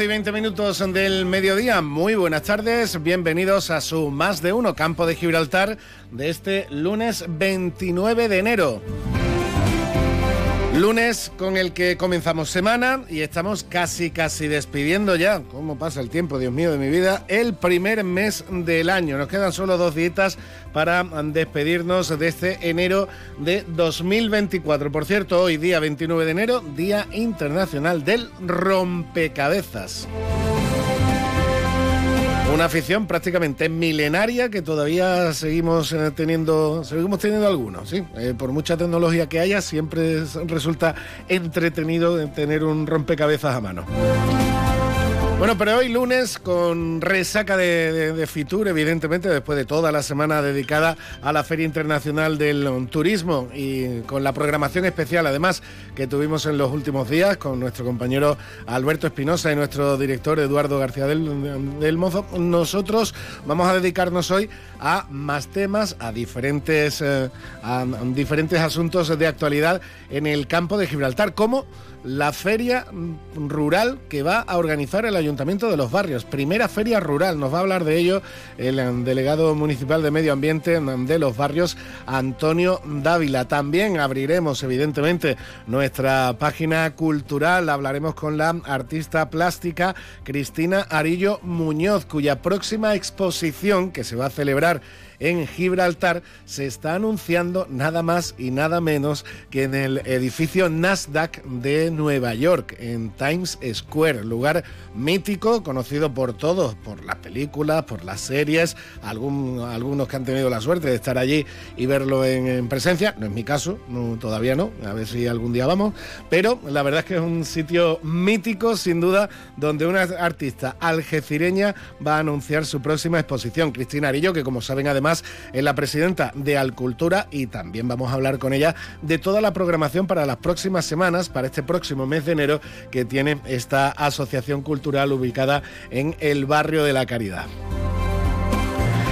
12 y 20 minutos del mediodía. Muy buenas tardes. Bienvenidos a su Más de Uno Campo de Gibraltar de este lunes 29 de enero. Lunes con el que comenzamos semana y estamos casi, casi despidiendo ya, ¿cómo pasa el tiempo, Dios mío, de mi vida? El primer mes del año. Nos quedan solo dos días para despedirnos de este enero de 2024. Por cierto, hoy día 29 de enero, Día Internacional del Rompecabezas. Una afición prácticamente milenaria que todavía seguimos eh, teniendo, seguimos teniendo algunos, sí. Eh, por mucha tecnología que haya, siempre resulta entretenido tener un rompecabezas a mano. Bueno, pero hoy lunes con resaca de, Fitur, evidentemente, después de toda la semana dedicada a la Feria Internacional del Turismo y con la programación especial, además, que tuvimos en los últimos días con nuestro compañero Alberto Espinosa y nuestro director Eduardo García del, Mozo, nosotros vamos a dedicarnos hoy a más temas, a diferentes, eh, a diferentes asuntos de actualidad en el campo de Gibraltar, como la feria rural que va a organizar el Ayuntamiento de los Barrios. Primera feria rural, nos va a hablar de ello el delegado municipal de Medio Ambiente de los Barrios, Antonio Dávila. También abriremos, evidentemente, nuestra página cultural. Hablaremos con la artista plástica Cristina Arillo Muñoz, cuya próxima exposición, que se va a celebrar en Gibraltar, se está anunciando nada más y nada menos que en el edificio Nasdaq de Nueva York, en Times Square, lugar mítico, conocido por todos, por las películas, por las series, algunos que han tenido la suerte de estar allí y verlo en, presencia. No es mi caso, todavía no, a ver si algún día vamos, pero la verdad es que es un sitio mítico, sin duda, donde una artista algecireña va a anunciar su próxima exposición, Cristina Arillo, que como saben además en la presidenta de Alcultura y también vamos a hablar con ella de toda la programación para las próximas semanas, para este próximo mes de enero que tiene esta asociación cultural ubicada en el barrio de la Caridad.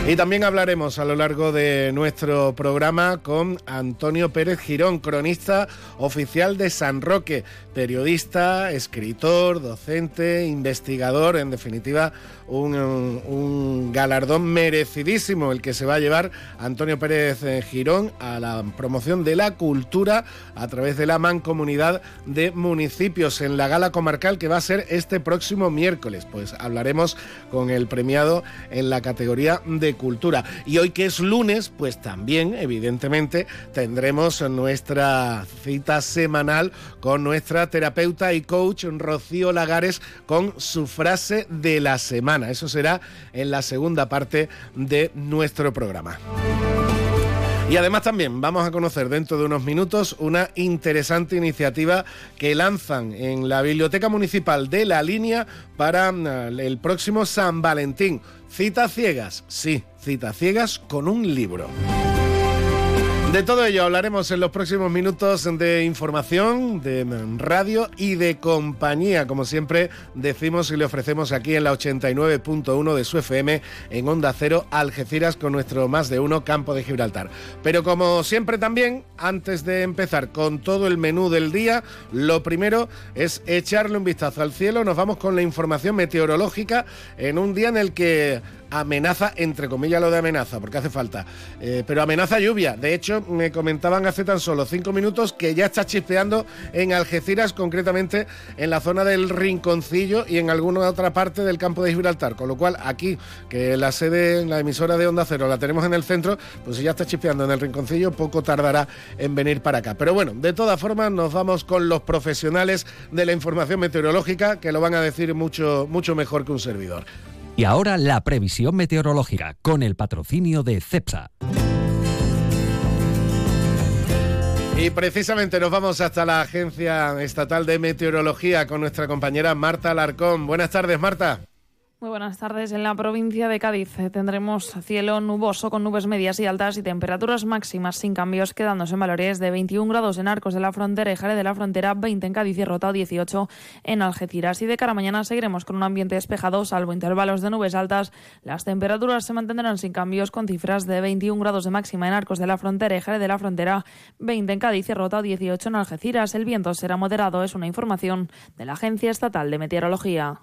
Y también hablaremos a lo largo de nuestro programa con Antonio Pérez Girón, cronista oficial de San Roque, periodista, escritor, docente, investigador, en definitiva un, galardón merecidísimo el que se va a llevar Antonio Pérez eh, Girón a la promoción de la cultura a través de la mancomunidad de municipios en la gala comarcal que va a ser este próximo miércoles. Pues hablaremos con el premiado en la categoría de cultura. Y hoy que es lunes, pues también evidentemente tendremos nuestra cita semanal con nuestra terapeuta y coach Rocío Lagares con su frase de la semana. Eso será en la segunda parte de nuestro programa. Y además también vamos a conocer dentro de unos minutos una interesante iniciativa que lanzan en la Biblioteca Municipal de La Línea para mm, el próximo San Valentín. Citas ciegas, sí, citas ciegas con un libro. De todo ello hablaremos en los próximos minutos de información, de radio y de compañía, como siempre decimos y le ofrecemos aquí en la 89.1 de su FM en Onda Cero Algeciras con nuestro más de uno campo de Gibraltar. Pero como siempre también, antes de empezar con todo el menú del día, lo primero es echarle un vistazo al cielo. Nos vamos con la información meteorológica en un día en el que amenaza, entre comillas lo de amenaza, porque hace falta, eh, pero amenaza lluvia. De hecho, me comentaban hace tan solo cinco minutos que ya está chispeando en Algeciras, concretamente en la zona del Rinconcillo y en alguna otra parte del campo de Gibraltar. Con lo cual, aquí, que la sede, la emisora de Onda Cero, la tenemos en el centro, pues si ya está chispeando en el Rinconcillo, poco tardará en venir para acá. Pero bueno, de todas formas, nos vamos con los profesionales de la información meteorológica, que lo van a decir mucho, mucho mejor que un servidor. Y ahora la previsión meteorológica con el patrocinio de CEPSA. Y precisamente nos vamos hasta la Agencia Estatal de Meteorología con nuestra compañera Marta Alarcón. Buenas tardes, Marta. Muy buenas tardes. En la provincia de Cádiz eh, tendremos cielo nuboso con nubes medias y altas y temperaturas máximas sin cambios, quedándose en valores de 21 grados en Arcos de la Frontera y Jare de la Frontera, 20 en Cádiz y Rota 18 en Algeciras. Y de cara a mañana seguiremos con un ambiente despejado, salvo intervalos de nubes altas. Las temperaturas se mantendrán sin cambios con cifras de 21 grados de máxima en Arcos de la Frontera y Jare de la Frontera, 20 en Cádiz y Rota 18 en Algeciras. El viento será moderado, es una información de la Agencia Estatal de Meteorología.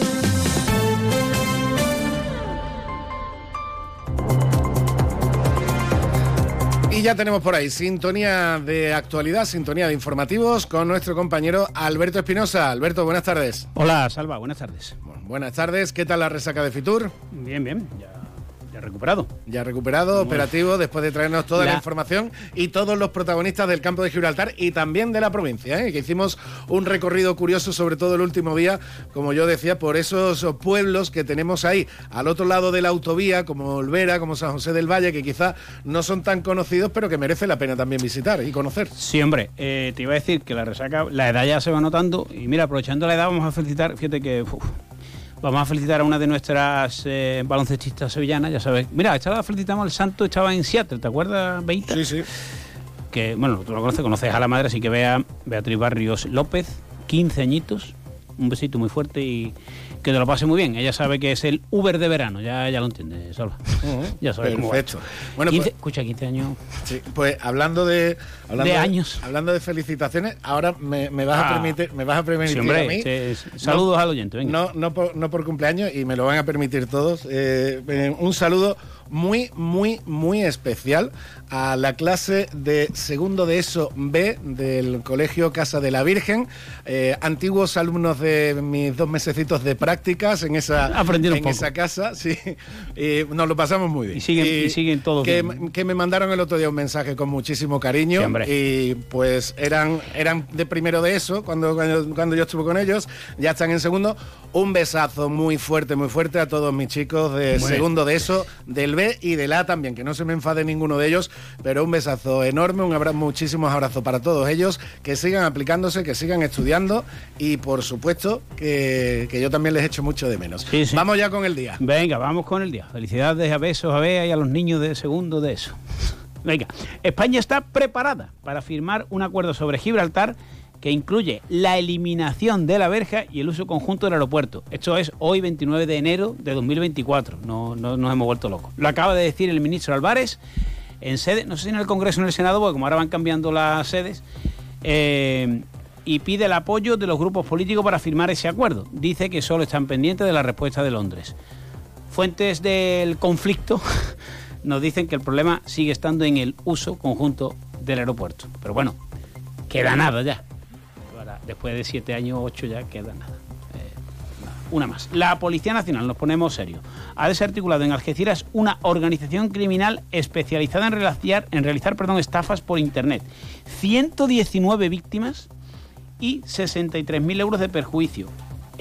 Y ya tenemos por ahí sintonía de actualidad, sintonía de informativos con nuestro compañero Alberto Espinosa. Alberto, buenas tardes. Hola, Salva, buenas tardes. buenas tardes, ¿qué tal la resaca de Fitur? Bien, bien, ya recuperado. Ya recuperado, operativo, después de traernos toda la... información y todos los protagonistas del campo de Gibraltar y también de la provincia, ¿eh? que hicimos un recorrido curioso, sobre todo el último día, como yo decía, por esos pueblos que tenemos ahí, al otro lado de la autovía, como Olvera, como San José del Valle, que quizás no son tan conocidos, pero que merece la pena también visitar y conocer. Sí, hombre, eh, te iba a decir que la resaca, la edad ya se va notando, y mira, aprovechando la edad, vamos a felicitar, fíjate que... Vamos a felicitar a una de nuestras eh, baloncestistas sevillanas, ya sabes. Mira, esta la felicitamos al santo, estaba en Seattle, ¿te acuerdas, Beita? Sí, sí. Que, bueno, tú lo conoces, conoces a la madre, así que vea Beatriz Barrios López, 15 añitos, un besito muy fuerte y que te lo pase muy bien. Ella sabe que es el Uber de verano, ya, ya lo entiende, Salva. ya sabe Perfecto. Bueno, pues, escucha, 15 años. Sí, pues hablando de, de años. hablando de felicitaciones, ahora me, vas a ah. permitir, me vas a permitir a mí. saludos al oyente, venga. No, no por, no por cumpleaños y me lo van a permitir todos. Eh, eh, un saludo muy, muy, muy especial a la clase de segundo de ESO B del Colegio Casa de la Virgen, eh, antiguos alumnos de mis dos mesecitos de prácticas en esa, en esa casa, sí, y nos lo pasamos muy bien. Y siguen, siguen todos que, que, me mandaron el otro día un mensaje con muchísimo cariño. Y pues eran, eran de primero de ESO cuando, cuando, yo estuve con ellos, ya están en segundo. Un besazo muy fuerte, muy fuerte a todos mis chicos de segundo de ESO, del B y del A también, que no se me enfade ninguno de ellos pero un besazo enorme, un abrazo, muchísimos abrazos para todos ellos, que sigan aplicándose, que sigan estudiando y por supuesto que, yo también les echo mucho de menos. Vamos ya con el día. Venga, vamos con el día. Felicidades a besos a Bea y a los niños de segundo de eso. Venga, España está preparada para firmar un acuerdo sobre Gibraltar que incluye la eliminación de la verja y el uso conjunto del aeropuerto. Esto es hoy 29 de enero de 2024. No, no nos hemos vuelto locos. Lo acaba de decir el ministro Álvarez en sede, no sé si en el Congreso o en el Senado, porque como ahora van cambiando las sedes, eh, y pide el apoyo de los grupos políticos para firmar ese acuerdo. Dice que solo están pendientes de la respuesta de Londres. Fuentes del conflicto nos dicen que el problema sigue estando en el uso conjunto del aeropuerto. Pero bueno, queda nada ya. Después de siete años, ocho ya queda nada. Una más. La Policía Nacional, nos ponemos serio, ha desarticulado en Algeciras una organización criminal especializada en realizar, en realizar perdón, estafas por Internet. 119 víctimas y 63.000 euros de perjuicio.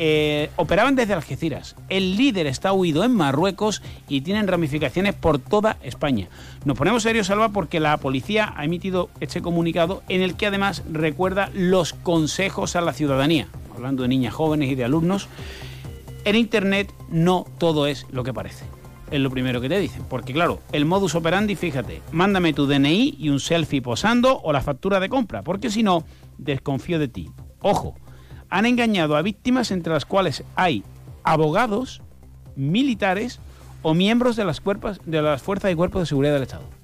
Eh, operaban desde Algeciras. El líder está huido en Marruecos y tienen ramificaciones por toda España. Nos ponemos serios, Salva, porque la policía ha emitido este comunicado en el que además recuerda los consejos a la ciudadanía, hablando de niñas jóvenes y de alumnos, en Internet no todo es lo que parece. Es lo primero que te dicen. Porque claro, el modus operandi, fíjate, mándame tu DNI y un selfie posando o la factura de compra, porque si no, desconfío de ti. Ojo, han engañado a víctimas entre las cuales hay abogados, militares o miembros de las, de las fuerzas y cuerpos de seguridad del Estado.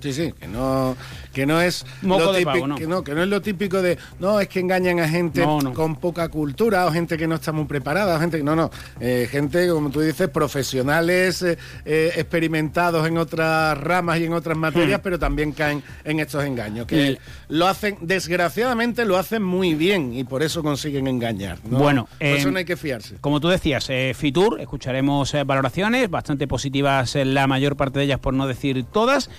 Sí, sí, que no, que no es Moco lo típico, pavo, ¿no? Que, no, que no es lo típico de no es que engañan a gente No, no. con poca cultura o gente que no está muy preparada, o gente que no, no, eh, gente como tú dices profesionales eh, eh, experimentados en otras ramas y en otras materias, pero también caen en estos engaños que Y- lo hacen desgraciadamente lo hacen muy bien y por eso consiguen engañar. ¿no? Bueno, por eso no hay que fiarse. Como tú decías, Fitur, escucharemos valoraciones bastante positivas, la mayor parte de ellas, por no decir todas.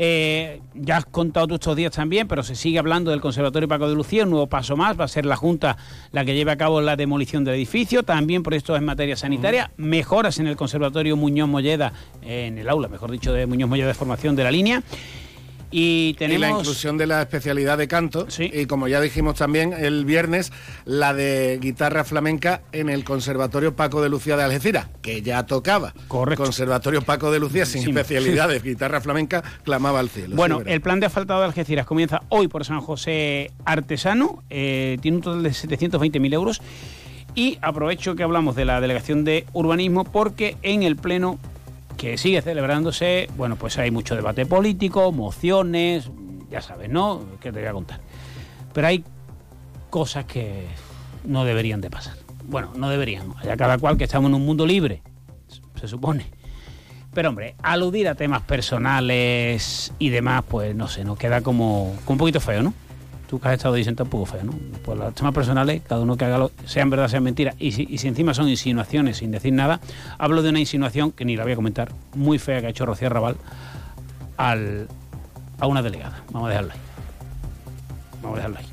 Eh, ya has contado tú estos días también, pero se sigue hablando del Conservatorio Paco de Lucía, un nuevo paso más, va a ser la Junta la que lleve a cabo la demolición del edificio, también proyectos en materia sanitaria, mejoras en el Conservatorio Muñoz Molleda, en el aula, mejor dicho, de Muñoz Molleda de formación de la línea. Y tenemos... Y la inclusión de la especialidad de canto. Sí. Y como ya dijimos también el viernes, la de guitarra flamenca en el Conservatorio Paco de Lucía de Algeciras, que ya tocaba. Correcto. Conservatorio Paco de Lucía sin Sí. especialidades, guitarra flamenca, clamaba al cielo. Bueno, el plan de asfaltado de Algeciras comienza hoy por San José Artesano, eh, tiene un total de 720.000 euros y aprovecho que hablamos de la delegación de urbanismo porque en el pleno que sigue celebrándose, bueno, pues hay mucho debate político, mociones, ya sabes, ¿no? Que te voy a contar. Pero hay cosas que no deberían de pasar. Bueno, no deberían. Allá cada cual que estamos en un mundo libre, se supone. Pero hombre, aludir a temas personales y demás, pues no sé, nos queda como, como un poquito feo, ¿no? Tú que has estado diciendo un poco feo, ¿no? Pues los temas personales, cada uno que haga, lo, sean verdad, sean mentira. Y si, y si encima son insinuaciones sin decir nada, hablo de una insinuación que ni la voy a comentar, muy fea que ha hecho Rocío Raval al, a una delegada. Vamos a dejarlo ahí. Vamos a dejarlo ahí.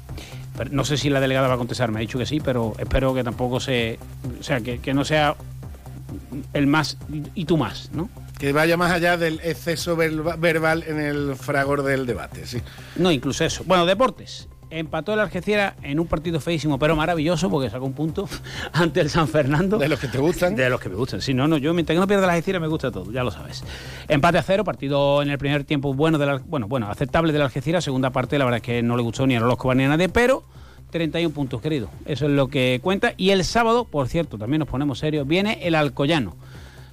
No sé si la delegada va a contestar, me ha dicho que sí, pero espero que tampoco se. O sea, que, que no sea el más y tú más, ¿no? Que vaya más allá del exceso verba- verbal en el fragor del debate, sí. No, incluso eso. Bueno, deportes. Empató el Algeciras en un partido feísimo, pero maravilloso, porque sacó un punto ante el San Fernando. De los que te gustan. De los que me gustan. Sí, no, no, yo mientras que no pierda la Algeciras me gusta todo, ya lo sabes. Empate a cero, partido en el primer tiempo bueno, del, Al- bueno, bueno, aceptable del Algeciras. Segunda parte, la verdad es que no le gustó ni a los ni a nadie, pero 31 puntos, querido. Eso es lo que cuenta. Y el sábado, por cierto, también nos ponemos serios, viene el Alcoyano.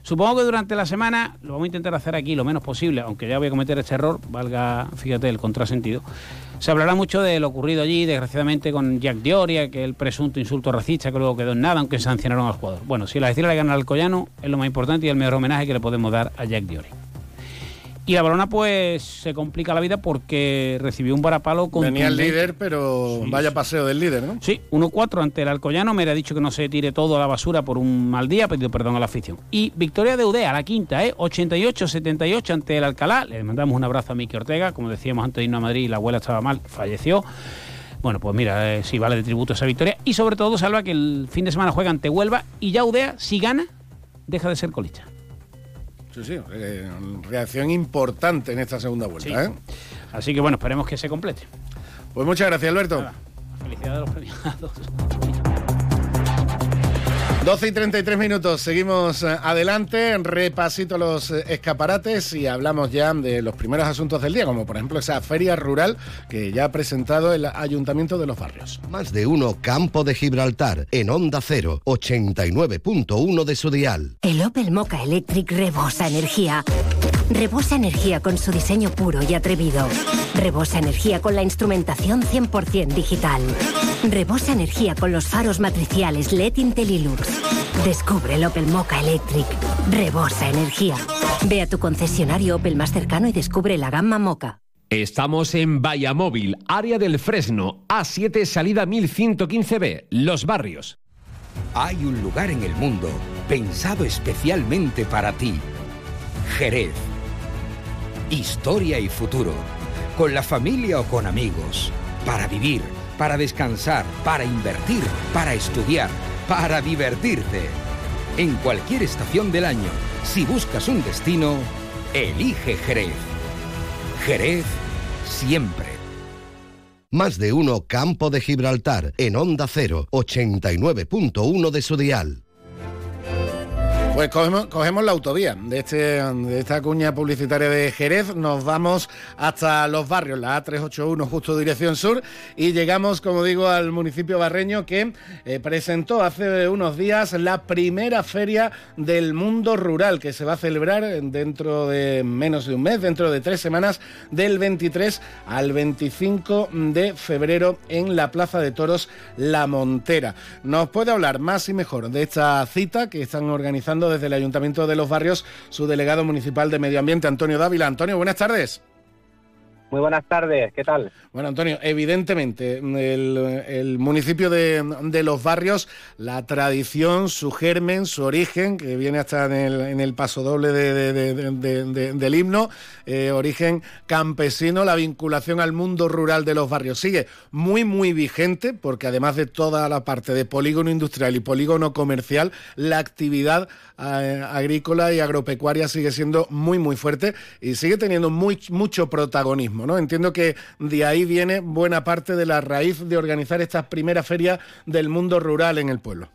Supongo que durante la semana lo vamos a intentar hacer aquí lo menos posible, aunque ya voy a cometer este error, valga, fíjate, el contrasentido. Se hablará mucho de lo ocurrido allí, desgraciadamente, con Jack Dioria, que el presunto insulto racista que luego quedó en nada, aunque sancionaron al jugador. Bueno, si la decir le gana al Alcoyano, es lo más importante y el mejor homenaje que le podemos dar a Jack Dioria. Y la balona, pues, se complica la vida porque recibió un varapalo con. Venía el líder, pero Sí, vaya paseo del líder, ¿no? Sí, 1-4 ante el Alcoyano. Me ha dicho que no se tire todo a la basura por un mal día, ha pedido perdón a la afición. Y victoria de Udea, la quinta, ¿eh? 88-78 ante el Alcalá. Le mandamos un abrazo a Miki Ortega. Como decíamos antes de irnos a Madrid, la abuela estaba mal, falleció. Bueno, pues mira, eh, sí vale de tributo esa victoria. Y sobre todo, salva que el fin de semana juega ante Huelva y ya Udea, si gana, deja de ser colista. Sí, sí. eh, reacción importante en esta segunda vuelta, Sí. ¿eh? Así que bueno, esperemos que se complete. Pues muchas gracias, Alberto. Nada, felicidades a los premiados. 12 y 33 minutos, seguimos eh, adelante, repasito los eh, escaparates y hablamos ya de los primeros asuntos del día, como por ejemplo esa feria rural que ya ha presentado el Ayuntamiento de los Barrios. Más de uno Campo de Gibraltar en Onda 0, 89.1 de su dial. El Opel Mocha Electric rebosa energía. Rebosa energía con su diseño puro y atrevido. Rebosa energía con la instrumentación 100% digital. Rebosa energía con los faros matriciales LED Intellilux. Descubre el Opel Mocha Electric. Rebosa energía. Ve a tu concesionario Opel más cercano y descubre la gama Mocha. Estamos en Vallamóvil, área del Fresno, A7, salida 1115B, Los Barrios. Hay un lugar en el mundo pensado especialmente para ti. Jerez. Historia y futuro. Con la familia o con amigos. Para vivir, para descansar, para invertir, para estudiar, para divertirte. En cualquier estación del año, si buscas un destino, elige Jerez. Jerez siempre. Más de uno Campo de Gibraltar en Onda 0, 89.1 de su dial. Pues cogemos, la autovía de, este, de esta cuña publicitaria de Jerez, nos vamos hasta los barrios, la A381 justo dirección sur, y llegamos, como digo, al municipio barreño que eh, presentó hace unos días la primera feria del mundo rural que se va a celebrar dentro de menos de un mes, dentro de tres semanas, del 23 al 25 de febrero en la Plaza de Toros La Montera. Nos puede hablar más y mejor de esta cita que están organizando desde el Ayuntamiento de los Barrios su delegado municipal de Medio Ambiente, Antonio Dávila. Antonio, buenas tardes. Muy buenas tardes, ¿qué tal? Bueno, Antonio, evidentemente, el, municipio de, Los Barrios, la tradición, su germen, su origen, que viene hasta en el, en el paso doble del himno, eh, origen campesino, la vinculación al mundo rural de los barrios, sigue muy, muy vigente, porque además de toda la parte de polígono industrial y polígono comercial, la actividad eh, agrícola y agropecuaria sigue siendo muy, muy fuerte y sigue teniendo muy, mucho protagonismo. Entiendo que de ahí viene buena parte de la raíz de organizar esta primera feria del mundo rural en el pueblo.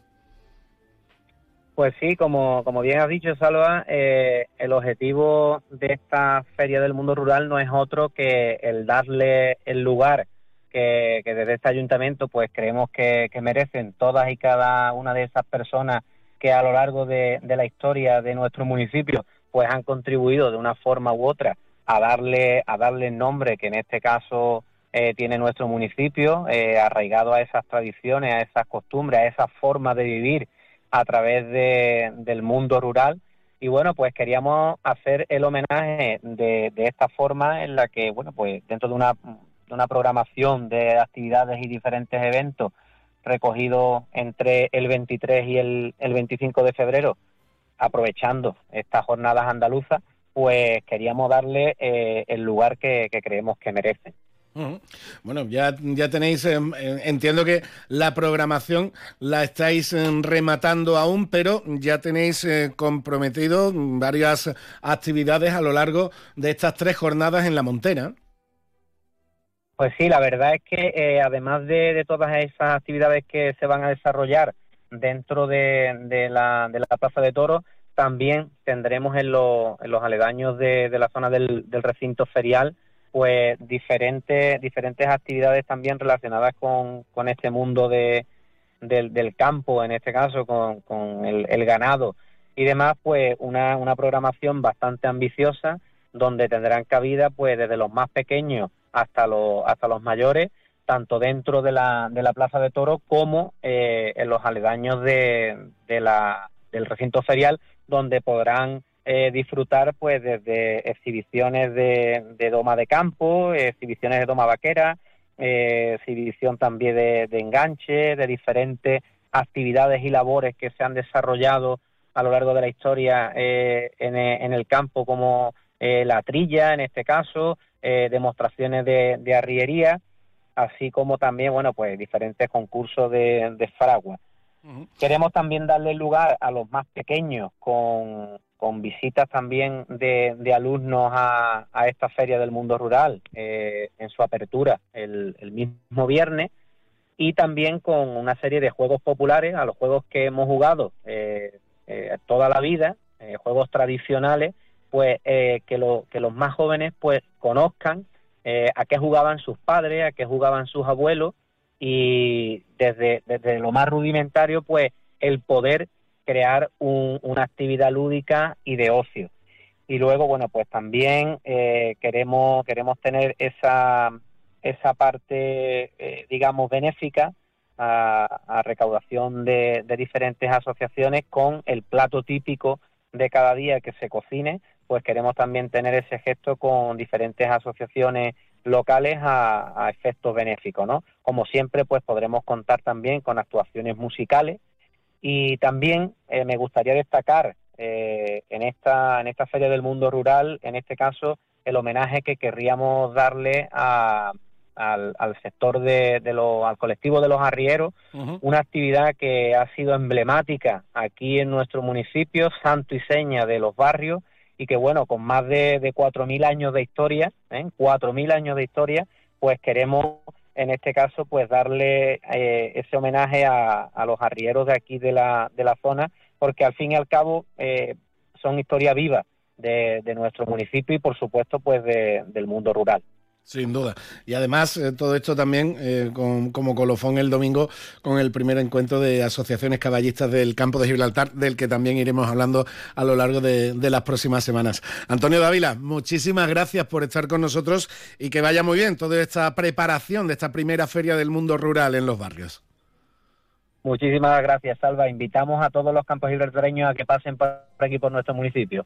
Pues sí, como, como bien has dicho, Salva, eh, el objetivo de esta feria del mundo rural no es otro que el darle el lugar que, desde este ayuntamiento pues creemos que, merecen todas y cada una de esas personas que a lo largo de, de la historia de nuestro municipio pues han contribuido de una forma u otra a darle, a darle nombre que en este caso eh, tiene nuestro municipio, eh, arraigado a esas tradiciones, a esas costumbres, a esa forma de vivir a través de, del mundo rural. Y bueno, pues queríamos hacer el homenaje de, de esta forma en la que, bueno, pues dentro de una, de una programación de actividades y diferentes eventos recogidos entre el 23 y el, el 25 de febrero, aprovechando estas jornadas andaluzas, pues queríamos darle eh, el lugar que, creemos que merece. Bueno, ya, ya tenéis, em, em, entiendo que la programación la estáis em, rematando aún, pero ya tenéis eh, comprometido varias actividades a lo largo de estas tres jornadas en la Montera. Pues sí, la verdad es que eh, además de, todas esas actividades que se van a desarrollar dentro de, la, de la Plaza de Toros, también tendremos en, los aledaños de, la zona del, recinto ferial pues diferentes diferentes actividades también relacionadas con, este mundo de, del, campo, en este caso con, el, ganado y demás, pues una, una programación bastante ambiciosa donde tendrán cabida pues desde los más pequeños hasta los, hasta los mayores, tanto dentro de la, de la Plaza de Toro como eh, en los aledaños de, de la, del recinto ferial, donde podrán eh, disfrutar pues desde exhibiciones de, doma de campo, exhibiciones de doma vaquera, eh, exhibición también de, enganche, de diferentes actividades y labores que se han desarrollado a lo largo de la historia eh, en, el campo como la trilla en este caso, demostraciones de, arriería, así como también bueno pues diferentes concursos de, de fragua. Queremos también darle lugar a los más pequeños con, visitas también de, alumnos a, esta feria del mundo rural eh, en su apertura el, mismo viernes y también con una serie de juegos populares, a los juegos que hemos jugado eh, eh, toda la vida, juegos tradicionales, pues que, que los más jóvenes pues conozcan a qué jugaban sus padres, a qué jugaban sus abuelos y desde, desde lo más rudimentario, pues el poder crear una actividad lúdica y de ocio. Y luego, bueno, pues también eh, queremos, queremos tener esa, esa parte, eh, digamos, benéfica a, recaudación de, diferentes asociaciones con el plato típico de cada día que se cocine, pues queremos también tener ese gesto con diferentes asociaciones locales a, efectos benéficos, ¿no? Como siempre, pues podremos contar también con actuaciones musicales y también eh, me gustaría destacar eh, en esta en esta feria del mundo rural, en este caso, el homenaje que querríamos darle a, al, sector de, de al colectivo de los arrieros, una actividad que ha sido emblemática aquí en nuestro municipio, santo y seña de los barrios, y que bueno, con más de, de 4.000 años de historia, ¿eh? 4.000 años de historia, pues queremos en este caso pues darle eh, ese homenaje a, a, los arrieros de aquí de la, de la zona porque al fin y al cabo eh, son historias vivas de, de, nuestro municipio y por supuesto pues de, del mundo rural. Sin duda. Y además, eh, todo esto también eh, con, como colofón el domingo con el primer encuentro de asociaciones caballistas del campo de Gibraltar, del que también iremos hablando a lo largo de, de, las próximas semanas. Antonio Dávila, muchísimas gracias por estar con nosotros y que vaya muy bien toda esta preparación de esta primera feria del mundo rural en los barrios. Muchísimas gracias, Salva. Invitamos a todos los campos gibraltareños a que pasen por aquí por nuestro municipio.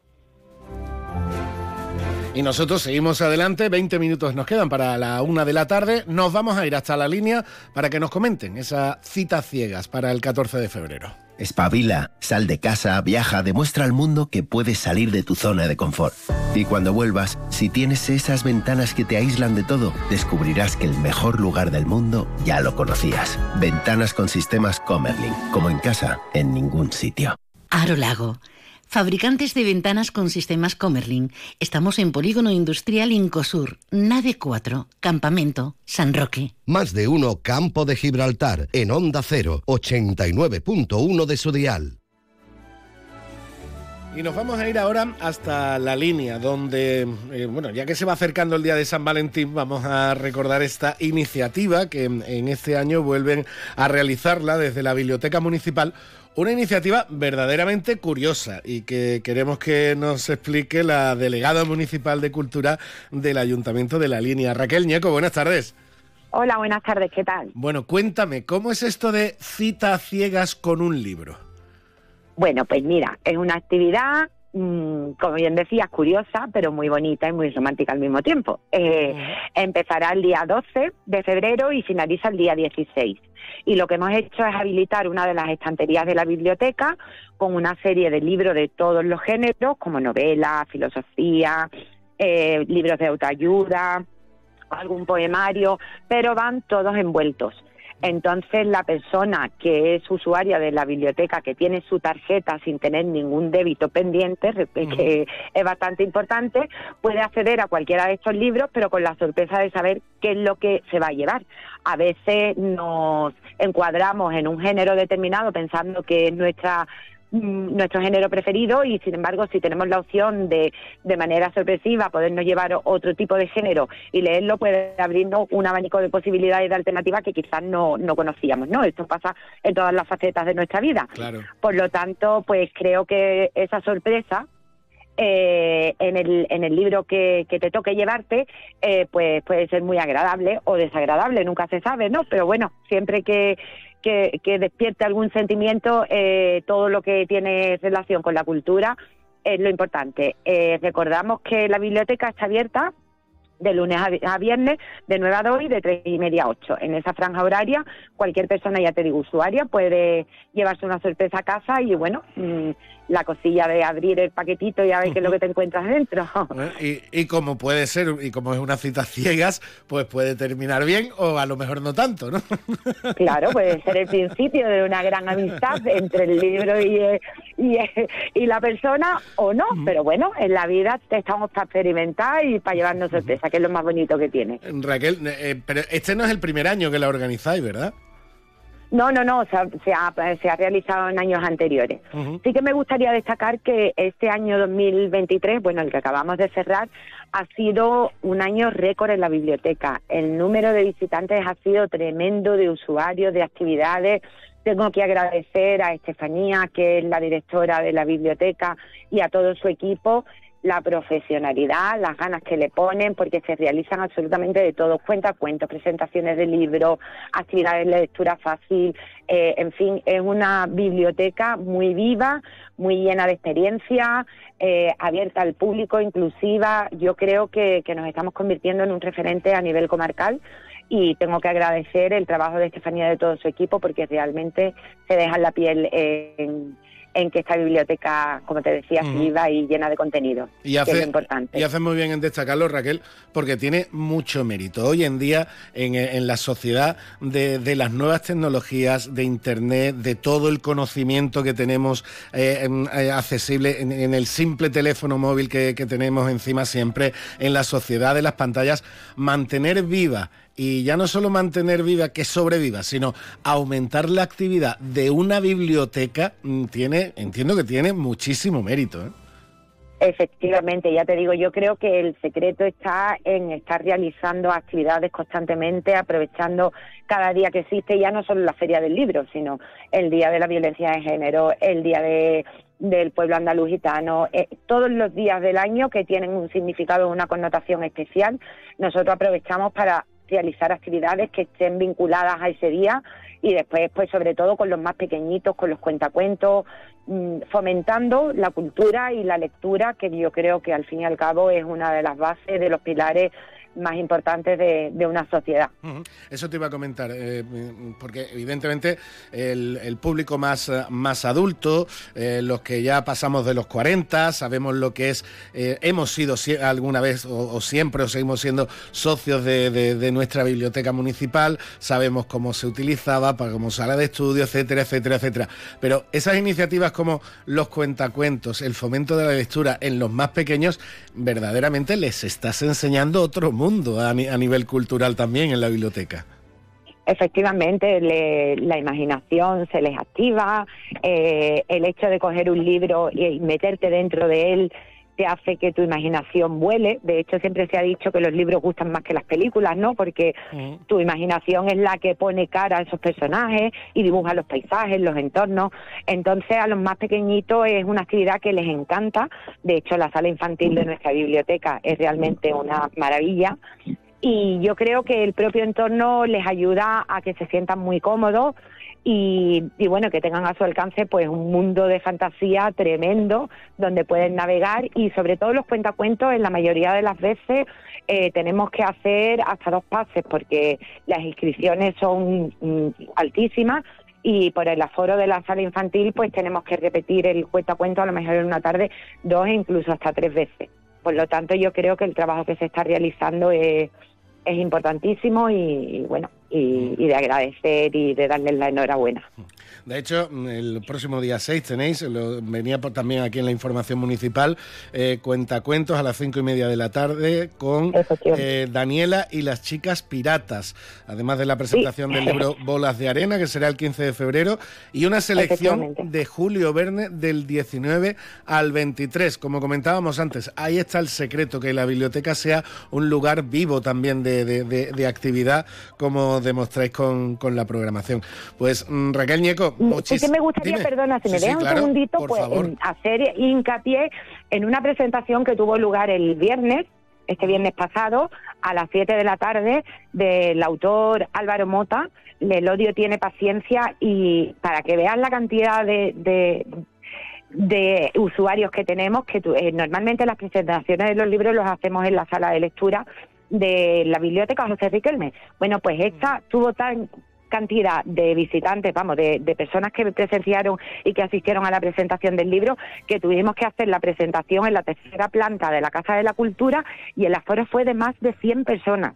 Y nosotros seguimos adelante, 20 minutos nos quedan para la una de la tarde. Nos vamos a ir hasta la línea para que nos comenten esas citas ciegas para el 14 de febrero. Espabila, sal de casa, viaja, demuestra al mundo que puedes salir de tu zona de confort. Y cuando vuelvas, si tienes esas ventanas que te aíslan de todo, descubrirás que el mejor lugar del mundo ya lo conocías. Ventanas con sistemas Comerlin, como en casa, en ningún sitio. Aro Lago Fabricantes de ventanas con sistemas Comerlin. Estamos en Polígono Industrial Incosur, Nave 4, Campamento, San Roque. Más de uno Campo de Gibraltar, en Onda 0, 89.1 de su dial. Y nos vamos a ir ahora hasta la línea, donde, eh, bueno, ya que se va acercando el día de San Valentín, vamos a recordar esta iniciativa que en este año vuelven a realizarla desde la Biblioteca Municipal una iniciativa verdaderamente curiosa y que queremos que nos explique la delegada municipal de Cultura del Ayuntamiento de la Línea. Raquel Ñeco, buenas tardes. Hola, buenas tardes, ¿qué tal? Bueno, cuéntame, ¿cómo es esto de cita ciegas con un libro? Bueno, pues mira, es una actividad Mm, como bien decías, curiosa, pero muy bonita y muy romántica al mismo tiempo. Eh, empezará el día 12 de febrero y finaliza el día 16. Y lo que hemos hecho es habilitar una de las estanterías de la biblioteca con una serie de libros de todos los géneros, como novelas, filosofía, eh, libros de autoayuda, algún poemario, pero van todos envueltos. Entonces, la persona que es usuaria de la biblioteca, que tiene su tarjeta sin tener ningún débito pendiente, que es bastante importante, puede acceder a cualquiera de estos libros, pero con la sorpresa de saber qué es lo que se va a llevar. A veces nos encuadramos en un género determinado pensando que es nuestra nuestro género preferido y sin embargo si tenemos la opción de de manera sorpresiva podernos llevar otro tipo de género y leerlo puede abrirnos un abanico de posibilidades de alternativas que quizás no, no conocíamos no esto pasa en todas las facetas de nuestra vida. Por lo tanto pues creo que esa sorpresa eh, en, el, en el libro que, que te toque llevarte, eh, pues puede ser muy agradable o desagradable, nunca se sabe, ¿no? Pero bueno, siempre que, que, que despierte algún sentimiento, eh, todo lo que tiene relación con la cultura es lo importante. Eh, recordamos que la biblioteca está abierta de lunes a viernes, de 9 a 2 y de 3 y media a 8. En esa franja horaria, cualquier persona, ya te digo, usuaria, puede llevarse una sorpresa a casa y, bueno, mm, la cosilla de abrir el paquetito y a ver qué es lo que te encuentras dentro. Y, y como puede ser, y como es una cita ciegas, pues puede terminar bien o a lo mejor no tanto, ¿no? Claro, puede ser el principio de una gran amistad entre el libro y, y, y la persona o no, pero bueno, en la vida estamos para experimentar y para llevarnos sorpresa, que es lo más bonito que tiene. Raquel, eh, pero este no es el primer año que la organizáis, ¿verdad? No, no, no, se ha, se ha, realizado en años anteriores. Sí que me gustaría destacar que este año 2023, bueno, el que acabamos de cerrar, ha sido un año récord en la biblioteca. El número de visitantes ha sido tremendo, de usuarios, de actividades. Tengo que agradecer a Estefanía, que es la directora de la biblioteca, y a todo su equipo la profesionalidad, las ganas que le ponen, porque se realizan absolutamente de todo, cuentos, presentaciones de libros, actividades de lectura fácil, eh, en fin, es una biblioteca muy viva, muy llena de experiencia, eh, abierta al público, inclusiva. Yo creo que, que nos estamos convirtiendo en un referente a nivel comarcal y tengo que agradecer el trabajo de Estefanía y de todo su equipo porque realmente se dejan la piel en en que esta biblioteca, como te decía, viva y llena de contenido. Y hace, importante. y hace muy bien en destacarlo, Raquel, porque tiene mucho mérito. Hoy en día, en, la sociedad de, las nuevas tecnologías, de Internet, de todo el conocimiento que tenemos eh, eh, accesible en, el simple teléfono móvil que, que tenemos encima siempre, en la sociedad de las pantallas, mantener viva y ya no solo mantener viva, que sobreviva, sino aumentar la actividad de una biblioteca, mm, tiene, entiendo que tiene muchísimo mérito. ¿eh? Efectivamente, ya te digo, yo creo que el secreto está en estar realizando actividades constantemente, aprovechando cada día que existe, ya no solo la Feria del Libro, sino el Día de la Violencia de Género, el Día de, del Pueblo Andaluz Gitano, eh, todos los días del año que tienen un significado, una connotación especial, nosotros aprovechamos para realizar actividades que estén vinculadas a ese día y después, pues sobre todo con los más pequeñitos, con los cuentacuentos, mm, fomentando la cultura y la lectura, que yo creo que al fin y al cabo es una de las bases, de los pilares más importantes de, una sociedad. Eso te iba a comentar, eh, porque evidentemente el, público más, más adulto, eh, los que ya pasamos de los 40, sabemos lo que es, eh, hemos sido alguna vez o, siempre o seguimos siendo socios de, nuestra biblioteca municipal, sabemos cómo se utilizaba, para como sala de estudio, etcétera, etcétera, etcétera. Pero esas iniciativas como los cuentacuentos, el fomento de la lectura en los más pequeños, verdaderamente les estás enseñando otro mundo a, nivel cultural también en la biblioteca. Efectivamente, la imaginación se les activa, eh, el hecho de coger un libro y meterte dentro de él hace que tu imaginación vuele. De hecho, siempre se ha dicho que los libros gustan más que las películas, ¿no? Porque tu imaginación es la que pone cara a esos personajes y dibuja los paisajes, los entornos. Entonces, a los más pequeñitos es una actividad que les encanta. De hecho, la sala infantil de nuestra biblioteca es realmente una maravilla. Y yo creo que el propio entorno les ayuda a que se sientan muy cómodos, y, bueno, que tengan a su alcance pues un mundo de fantasía tremendo donde pueden navegar y sobre todo los cuentacuentos en la mayoría de las veces eh, tenemos que hacer hasta dos pases porque las inscripciones son mm, altísimas y por el aforo de la sala infantil pues tenemos que repetir el cuentacuento a lo mejor en una tarde dos e incluso hasta tres veces. Por lo tanto yo creo que el trabajo que se está realizando es, es importantísimo y bueno, y, de agradecer y de darles la enhorabuena. De hecho, el próximo día 6 tenéis, lo, venía también aquí en la información municipal, eh, cuentacuentos a las cinco y media de la tarde con eh, Daniela y las chicas piratas, además de la presentación del libro Bolas de Arena, que será el 15 de febrero, y una selección de Julio Verne del 19 al 23. Como comentábamos antes, ahí está el secreto, que la biblioteca sea un lugar vivo también de, de actividad como demostráis con, con la programación. Pues mm, Raquel Ñeco, muchísimas que me gustaría, perdona, si me deja un segundito, pues hacer hincapié en una presentación que tuvo lugar el viernes, este viernes pasado, a las 7 de la tarde, del autor Álvaro Mota, El odio tiene paciencia, y para que vean la cantidad de, de usuarios que tenemos, que eh, normalmente las presentaciones de los libros los hacemos en la sala de lectura de la biblioteca José Riquelme. Bueno, pues esta tuvo tan cantidad de visitantes, vamos, de, personas que presenciaron y que asistieron a la presentación del libro, que tuvimos que hacer la presentación en la tercera planta de la Casa de la Cultura y el aforo fue de más de 100 personas.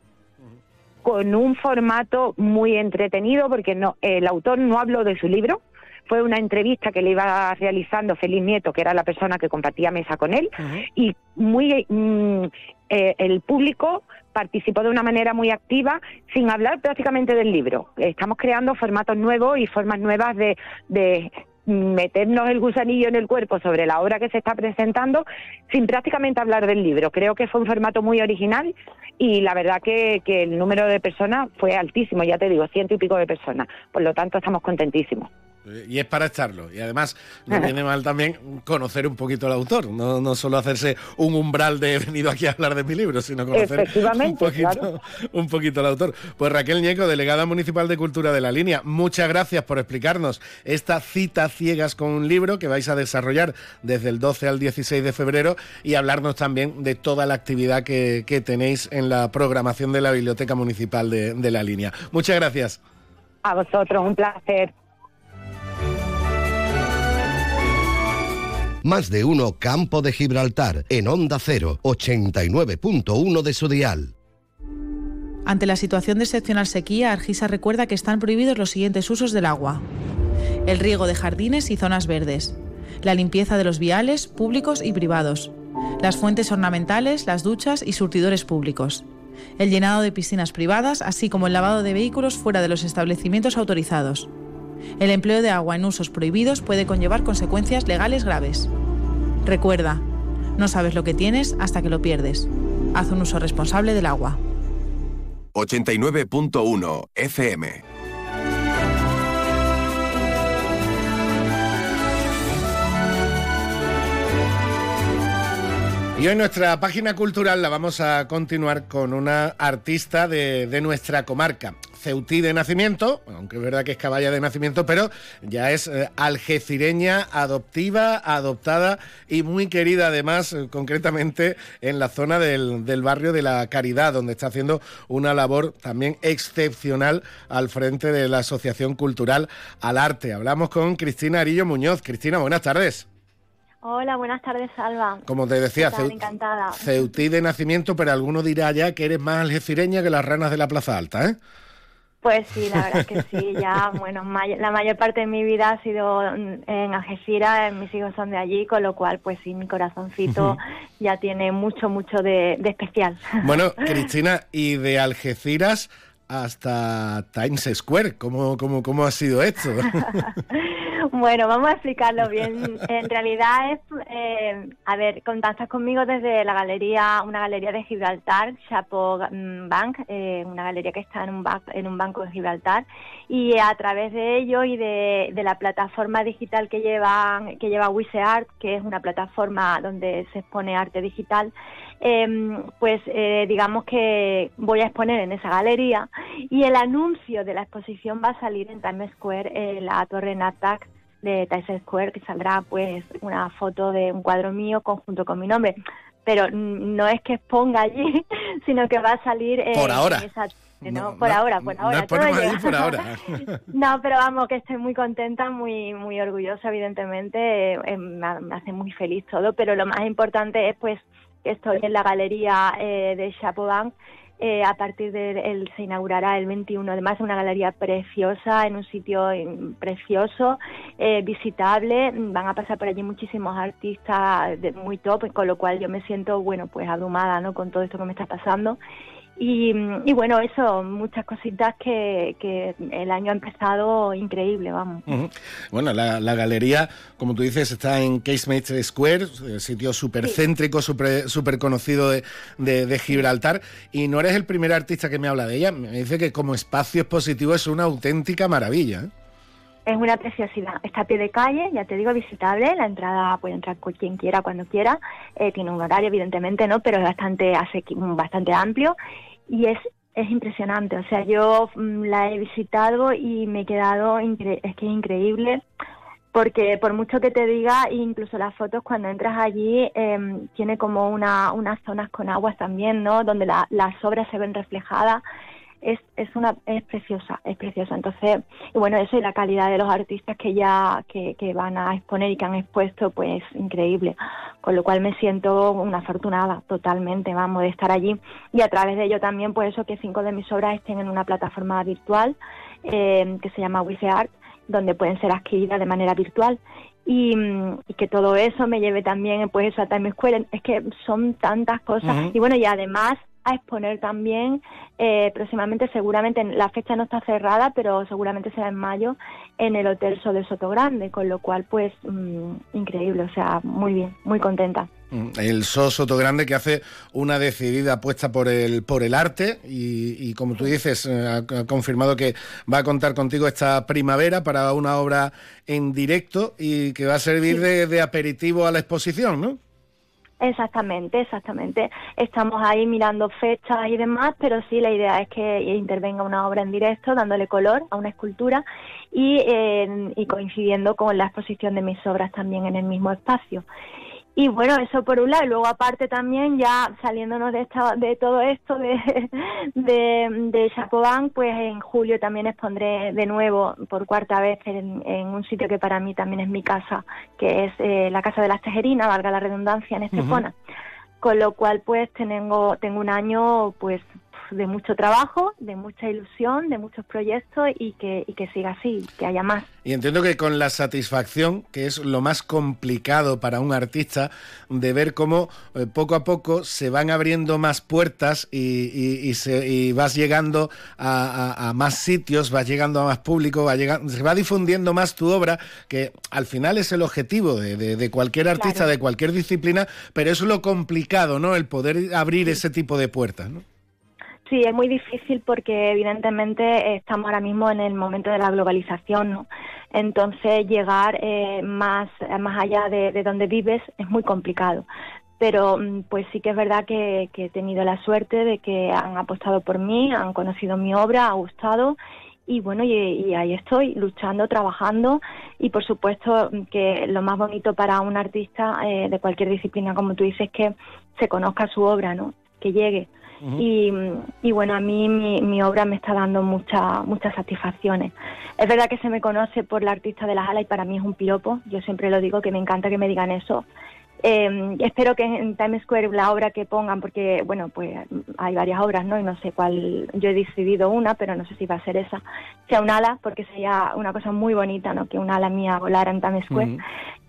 Con un formato muy entretenido porque no el autor no habló de su libro, fue una entrevista que le iba realizando Feliz Nieto, que era la persona que compartía mesa con él, y muy mm, eh, el público participó de una manera muy activa sin hablar prácticamente del libro. Estamos creando formatos nuevos y formas nuevas de, de meternos el gusanillo en el cuerpo sobre la obra que se está presentando sin prácticamente hablar del libro. Creo que fue un formato muy original y la verdad que, que el número de personas fue altísimo, ya te digo, ciento y pico de personas. Por lo tanto, estamos contentísimos. Eh, y es para echarlo. Y además no viene mal también conocer un poquito al autor, no, no solo hacerse un umbral de he venido aquí a hablar de mi libro, sino conocer un poquito, un poquito al autor. Pues Raquel Ñeco, delegada municipal de Cultura de la Línea, muchas gracias por explicarnos esta cita ciegas con un libro que vais a desarrollar desde el 12 al 16 de febrero y hablarnos también de toda la actividad que, tenéis en la programación de la Biblioteca Municipal de, de la Línea. Muchas gracias. A vosotros, un placer. Más de uno Campo de Gibraltar en Onda 0, 89.1 de su dial. Ante la situación de excepcional sequía, Argisa recuerda que están prohibidos los siguientes usos del agua. El riego de jardines y zonas verdes. La limpieza de los viales públicos y privados. Las fuentes ornamentales, las duchas y surtidores públicos. el llenado de piscinas privadas, así como el lavado de vehículos fuera de los establecimientos autorizados. El empleo de agua en usos prohibidos puede conllevar consecuencias legales graves. Recuerda, no sabes lo que tienes hasta que lo pierdes. Haz un uso responsable del agua. 89.1 FM Y hoy nuestra página cultural la vamos a continuar con una artista de, de nuestra comarca. Ceutí de nacimiento, aunque es verdad que es caballa de nacimiento, pero ya es eh, algecireña, adoptiva, adoptada y muy querida además, eh, concretamente en la zona del, del, barrio de la Caridad, donde está haciendo una labor también excepcional al frente de la Asociación Cultural al Arte. Hablamos con Cristina Arillo Muñoz. Cristina, buenas tardes. Hola, buenas tardes, Alba. Como te decía, Ceut encantada. Ceutí de nacimiento, pero alguno dirá ya que eres más algecireña que las ranas de la Plaza Alta, ¿eh? Pues sí, la verdad es que sí, ya, bueno, may la mayor parte de mi vida ha sido en Algeciras, mis hijos son de allí, con lo cual, pues sí, mi corazoncito ya tiene mucho, mucho de, de especial. Bueno, Cristina, y de Algeciras hasta Times Square, ¿cómo, cómo, cómo ha sido esto? Bueno, vamos a explicarlo bien. En realidad es, eh, a ver, contactas conmigo desde la galería, una galería de Gibraltar, Chapo mm, Bank, eh, una galería que está en un, en un banco de Gibraltar, y a través de ello y de, la plataforma digital que lleva, que lleva Art, que es una plataforma donde se expone arte digital, em, pues eh, digamos que voy a exponer en esa galería y el anuncio de la exposición va a salir en Times Square, en la torre Nasdaq de Times Square, que saldrá pues una foto de un cuadro mío conjunto con mi nombre. Pero no es que exponga allí, sino que va a salir... por ahora. no, por ahora, por ahora. No, por ahora. no, pero vamos, que estoy muy contenta, muy muy orgullosa, evidentemente. Eh, me, hace muy feliz todo, pero lo más importante es pues estoy en la galería eh, de Chapeau eh, a partir de él se inaugurará el 21. Además, una galería preciosa, en un sitio precioso, eh, visitable. Van a pasar por allí muchísimos artistas de, muy top, con lo cual yo me siento, bueno, pues abrumada, ¿no? Con todo esto que me está pasando. Y, bueno, eso, muchas cositas que, que, el año ha empezado increíble, vamos. Bueno, la, galería, como tú dices, está en Casemate Square, eh, sitio súper céntrico, súper conocido de, de, Gibraltar, y no eres el primer artista que me habla de ella, me dice que como espacio expositivo es una auténtica maravilla. ¿eh? Es una preciosidad. Está a pie de calle, ya te digo, visitable. La entrada puede entrar quien quiera, cuando quiera. Eh, tiene un horario, evidentemente, ¿no? Pero es bastante, bastante amplio y es, es impresionante. O sea, yo mm, la he visitado y me he quedado, es que es increíble. Porque por mucho que te diga, incluso las fotos cuando entras allí, eh, tiene como una, unas zonas con aguas también, ¿no? Donde las obras se ven reflejadas es, es una es preciosa, es preciosa. Entonces, y bueno, eso y la calidad de los artistas que ya que, que van a exponer y que han expuesto, pues increíble. Con lo cual me siento una afortunada totalmente, vamos, de estar allí. Y a través de ello también, pues eso que cinco de mis obras estén en una plataforma virtual eh, que se llama Wifi Art, donde pueden ser adquiridas de manera virtual. Y, que todo eso me lleve también pues eso a Times Square. Es que son tantas cosas. Y bueno y además a exponer también eh, próximamente, seguramente la fecha no está cerrada, pero seguramente será en mayo en el Hotel Sol de Soto Grande, con lo cual pues mm, increíble, o sea, muy bien, muy contenta. Mm, el SO Soto Grande que hace una decidida apuesta por el por el arte y, como tú dices eh, ha, confirmado que va a contar contigo esta primavera para una obra en directo y que va a servir de, de aperitivo a la exposición, ¿no? Exactamente, exactamente. Estamos ahí mirando fechas y demás, pero sí la idea es que intervenga una obra en directo, dándole color a una escultura y, eh, y coincidiendo con la exposición de mis obras también en el mismo espacio. Y bueno, eso por un lado. Y luego aparte también, ya saliéndonos de, esta, de todo esto de, de, pues en julio también expondré de nuevo por cuarta vez en, un sitio que para mí también es mi casa, que es eh, la Casa de las Tejerinas, valga la redundancia, en Estepona. Con lo cual pues tengo, tengo un año pues de mucho trabajo, de mucha ilusión, de muchos proyectos y que, y que siga así, que haya más. Y entiendo que con la satisfacción, que es lo más complicado para un artista, de ver cómo eh, poco a poco se van abriendo más puertas y, se, vas llegando a, más sitios, vas llegando a más público, va llegando, se va difundiendo más tu obra, que al final es el objetivo de, cualquier artista, de cualquier disciplina, pero es lo complicado, ¿no? El poder abrir ese tipo de puertas, ¿no? Sí, es muy difícil porque evidentemente estamos ahora mismo en el momento de la globalización, ¿no? Entonces llegar eh, más, más allá de, donde vives es muy complicado. Pero mm, pues sí que es verdad que, he tenido la suerte de que han apostado por mí, han conocido mi obra, ha gustado y bueno, y, ahí estoy luchando, trabajando y por supuesto que lo más bonito para un artista eh, de cualquier disciplina, como tú dices, es que se conozca su obra, ¿no? Que llegue y, bueno, a mí mi, obra me está dando muchas muchas satisfacciones. Es verdad que se me conoce por la artista de las alas y para mí es un piropo. Yo siempre lo digo, que me encanta que me digan eso. Eh, espero que en Times Square la obra que pongan, porque bueno, pues hay varias obras, ¿no? Y no sé cuál, yo he decidido una, pero no sé si va a ser esa, sea un ala, porque sería una cosa muy bonita, ¿no? Que un ala mía volara en Times Square.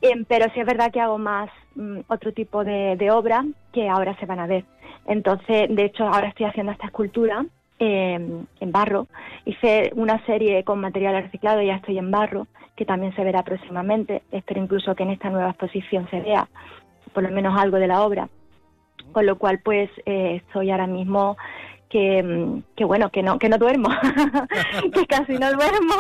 Eh, pero sí es verdad que hago más mm, otro tipo de, de obras que ahora se van a ver. Entonces, de hecho, ahora estoy haciendo esta escultura eh, en barro. Hice una serie con material reciclado, ya estoy en barro, que también se verá próximamente. Espero incluso que en esta nueva exposición se vea por lo menos algo de la obra. Con lo cual, pues, eh, estoy ahora mismo que, que, bueno, que no, que no duermo, que casi no duermo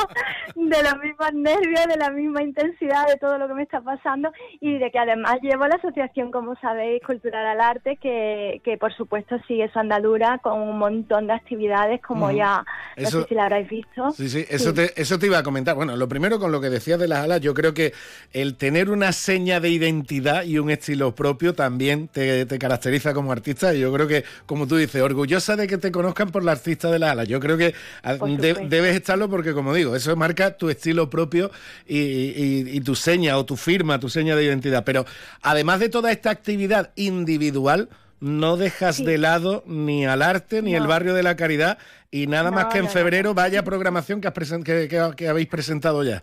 de los mismos nervios, de la misma intensidad de todo lo que me está pasando y de que además llevo la asociación, como sabéis, Cultural al Arte, que, que por supuesto sigue su andadura con un montón de actividades, como ya, no sé si la habréis visto. Sí, sí, eso, Te, eso te iba a comentar. Bueno, lo primero con lo que decías de las alas, yo creo que el tener una seña de identidad y un estilo propio también te, te caracteriza como artista y yo creo que, como tú dices, orgullosa de que te conozcan por la artista de la ala. Yo creo que ah, debes estarlo porque, como digo, eso marca tu estilo propio y, tu seña o tu firma, tu seña de identidad. Pero además de toda esta actividad individual, no dejas de lado ni al arte ni el barrio de la caridad y nada más que en febrero vaya programación que, has que habéis presentado ya.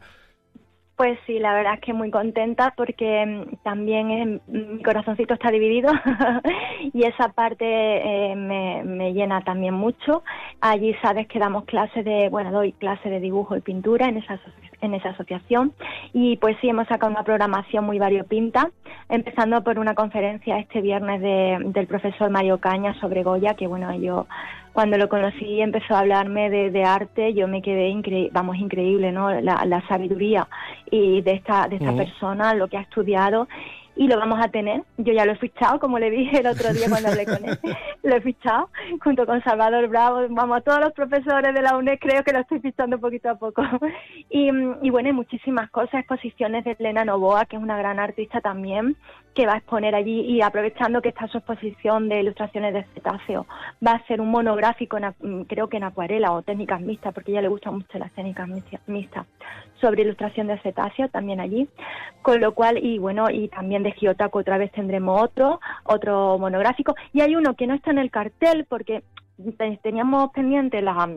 Pues sí, la verdad es que muy contenta porque mm, también mi corazoncito está dividido y esa parte eh, me, llena también mucho. Allí sabes que damos clases de, bueno, doy clases de dibujo y pintura en esa, en esa asociación. Y pues sí, hemos sacado una programación muy variopinta, empezando por una conferencia este viernes del profesor Mario Caña sobre Goya, que bueno, yo cuando lo conocí empezó a hablarme de, arte, yo me quedé incre vamos, increíble, ¿no? La, sabiduría y de esta, de esta persona, lo que ha estudiado y lo vamos a tener. Yo ya lo he fichado, como le dije el otro día cuando hablé con él. lo he fichado junto con Salvador Bravo. Vamos, a todos los profesores de la UNED creo que lo estoy fichando poquito a poco. y, y bueno, hay muchísimas cosas, exposiciones de Elena Novoa, que es una gran artista también, que va a exponer allí y aprovechando que está su exposición de ilustraciones de cetáceo, va a ser un monográfico, creo que en acuarela o técnicas mixtas, porque a ella le gustan mucho las técnicas mixtas, sobre ilustración de cetáceo también allí. Con lo cual, y bueno, y también de Giotaco otra vez tendremos otro, otro monográfico. Y hay uno que no está en el cartel porque teníamos pendiente la,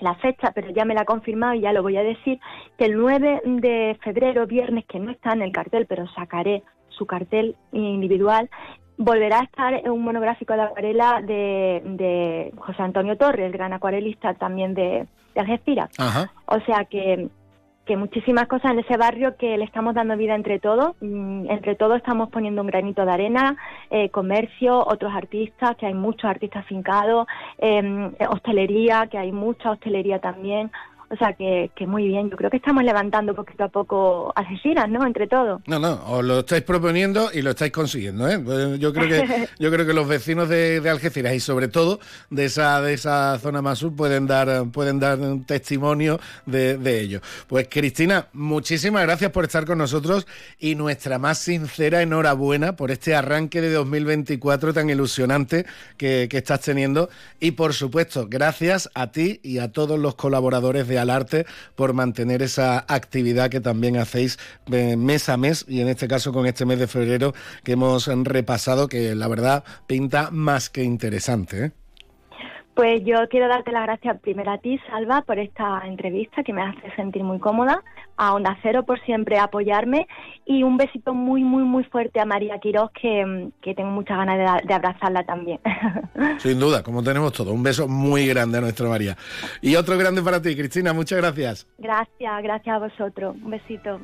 la fecha, pero ya me la ha confirmado y ya lo voy a decir, que el 9 de febrero, viernes, que no está en el cartel, pero sacaré su cartel individual, volverá a estar en un monográfico de acuarela de, de José Antonio Torres, el gran acuarelista también de, de Algeciras. O sea que que muchísimas cosas en ese barrio que le estamos dando vida entre todos. Mm, entre todos estamos poniendo un granito de arena, eh, comercio, otros artistas, que hay muchos artistas fincados, em, hostelería, que hay mucha hostelería también. O sea que, que, muy bien, yo creo que estamos levantando poquito a poco Algeciras, ¿no? Entre todos. No, no, os lo estáis proponiendo y lo estáis consiguiendo, ¿eh? Pues yo creo que yo creo que los vecinos de, de, Algeciras y sobre todo de esa de esa zona más sur pueden dar pueden dar un testimonio de, de ello. Pues Cristina, muchísimas gracias por estar con nosotros y nuestra más sincera enhorabuena por este arranque de 2024 tan ilusionante que, que estás teniendo y por supuesto gracias a ti y a todos los colaboradores de al arte por mantener esa actividad que también hacéis eh, mes a mes y en este caso con este mes de febrero que hemos repasado que la verdad pinta más que interesante. ¿eh? Pues yo quiero darte las gracias primero a ti, Salva, por esta entrevista que me hace sentir muy cómoda, a Onda Cero por siempre apoyarme y un besito muy, muy, muy fuerte a María Quiroz, que, que tengo muchas ganas de, de, abrazarla también. Sin duda, como tenemos todo. Un beso muy grande a nuestra María. Y otro grande para ti, Cristina, muchas gracias. Gracias, gracias a vosotros. Un besito.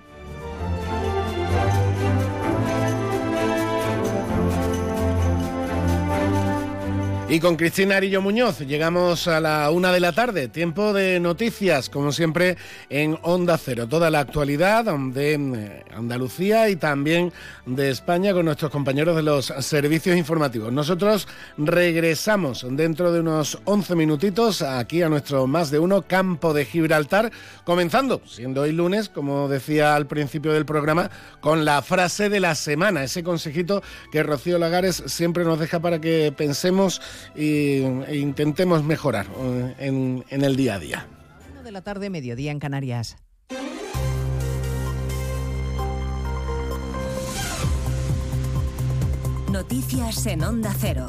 Y con Cristina Arillo Muñoz llegamos a la una de la tarde, tiempo de noticias, como siempre en Onda Cero. Toda la actualidad de eh, Andalucía y también de España con nuestros compañeros de los servicios informativos. Nosotros regresamos dentro de unos 11 minutitos aquí a nuestro más de uno campo de Gibraltar, comenzando, siendo hoy lunes, como decía al principio del programa, con la frase de la semana, ese consejito que Rocío Lagares siempre nos deja para que pensemos y, e intentemos mejorar eh, en, en el día a día. Una de la tarde, mediodía en Canarias. Noticias en Onda Cero.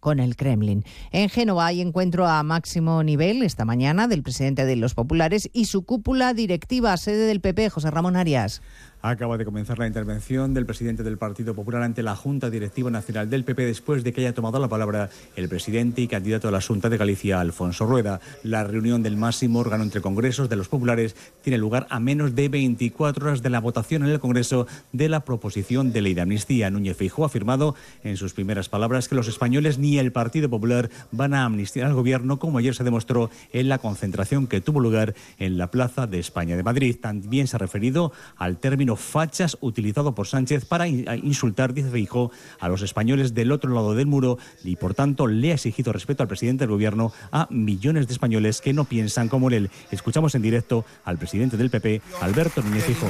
con el Kremlin. En Génova hay encuentro a máximo nivel esta mañana del presidente de los populares y su cúpula directiva, sede del PP, José Ramón Arias. Acaba de comenzar la intervención del presidente del Partido Popular ante la Junta Directiva Nacional del PP después de que haya tomado la palabra el presidente y candidato a la Junta de Galicia, Alfonso Rueda. La reunión del máximo órgano entre congresos de los populares tiene lugar a menos de 24 horas de la votación en el Congreso de la proposición de ley de amnistía. Núñez Feijóo ha afirmado en sus primeras palabras que los españoles ni el Partido Popular van a amnistiar al gobierno, como ayer se demostró en la concentración que tuvo lugar en la Plaza de España de Madrid. También se ha referido al término fachas utilizado por Sánchez para insultar, dice Feijó, a los españoles del otro lado del muro y por tanto le ha exigido respeto al presidente del gobierno a millones de españoles que no piensan como él. Escuchamos en directo al presidente del PP, Alberto Núñez Feijóo.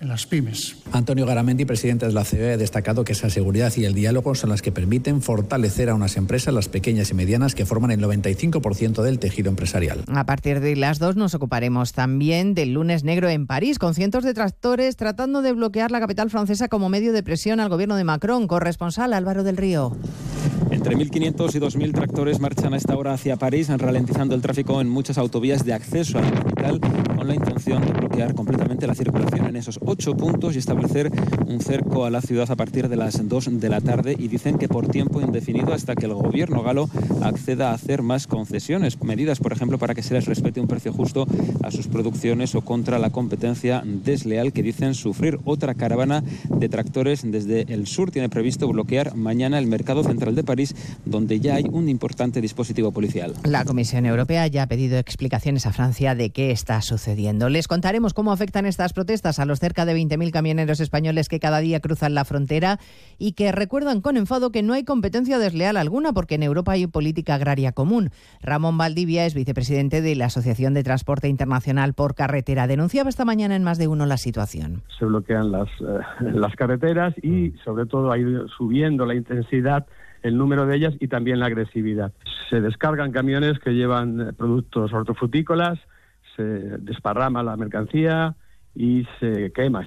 en las pymes. Antonio Garamendi, presidente de la COE, ha destacado que esa seguridad y el diálogo son las que permiten fortalecer a unas empresas, las pequeñas y medianas, que forman el 95% del tejido empresarial. A partir de las dos nos ocuparemos también del lunes negro en París, con cientos de tractores tratando de bloquear la capital francesa como medio de presión al gobierno de Macron. Corresponsal Álvaro del Río. Entre 1.500 y 2.000 tractores marchan a esta hora hacia París, ralentizando el tráfico en muchas autovías de acceso a la capital, con la intención de bloquear completamente la circulación en esos ocho puntos y establecer un cerco a la ciudad a partir de las 2 de la tarde. Y dicen que por tiempo indefinido hasta que el gobierno galo acceda a hacer más concesiones, medidas, por ejemplo, para que se les respete un precio justo a sus producciones o contra la competencia desleal que dicen sufrir. Otra caravana de tractores desde el sur tiene previsto bloquear mañana el mercado central de París, donde ya hay un importante dispositivo policial. La Comisión Europea ya ha pedido explicaciones a Francia de qué está sucediendo. Les contaremos cómo afectan estas protestas a los cerca de 20.000 camioneros españoles que cada día cruzan la frontera y que recuerdan con enfado que no hay competencia desleal alguna porque en Europa hay política agraria común. Ramón Valdivia es vicepresidente de la Asociación de Transporte Internacional por Carretera. Denunciaba esta mañana en más de uno la situación. Se bloquean las, eh, las carreteras y sobre todo ha ido subiendo la intensidad el número de ellas y también la agresividad. Se descargan camiones que llevan eh, productos hortofrutícolas, se desparrama la mercancía y se quema.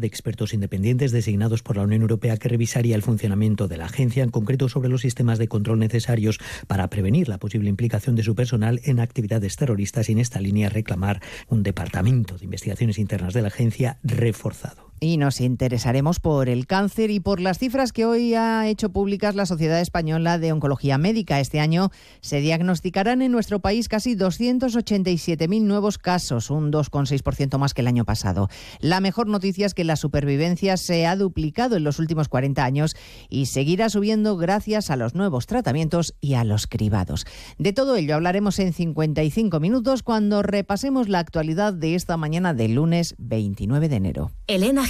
de expertos independientes designados por la Unión Europea que revisaría el funcionamiento de la agencia, en concreto sobre los sistemas de control necesarios para prevenir la posible implicación de su personal en actividades terroristas y en esta línea reclamar un departamento de investigaciones internas de la agencia reforzado. Y nos interesaremos por el cáncer y por las cifras que hoy ha hecho públicas la Sociedad Española de Oncología Médica. Este año se diagnosticarán en nuestro país casi 287.000 nuevos casos, un 2,6% más que el año pasado. La mejor noticia es que la supervivencia se ha duplicado en los últimos 40 años y seguirá subiendo gracias a los nuevos tratamientos y a los cribados. De todo ello hablaremos en 55 minutos cuando repasemos la actualidad de esta mañana del lunes 29 de enero. Elena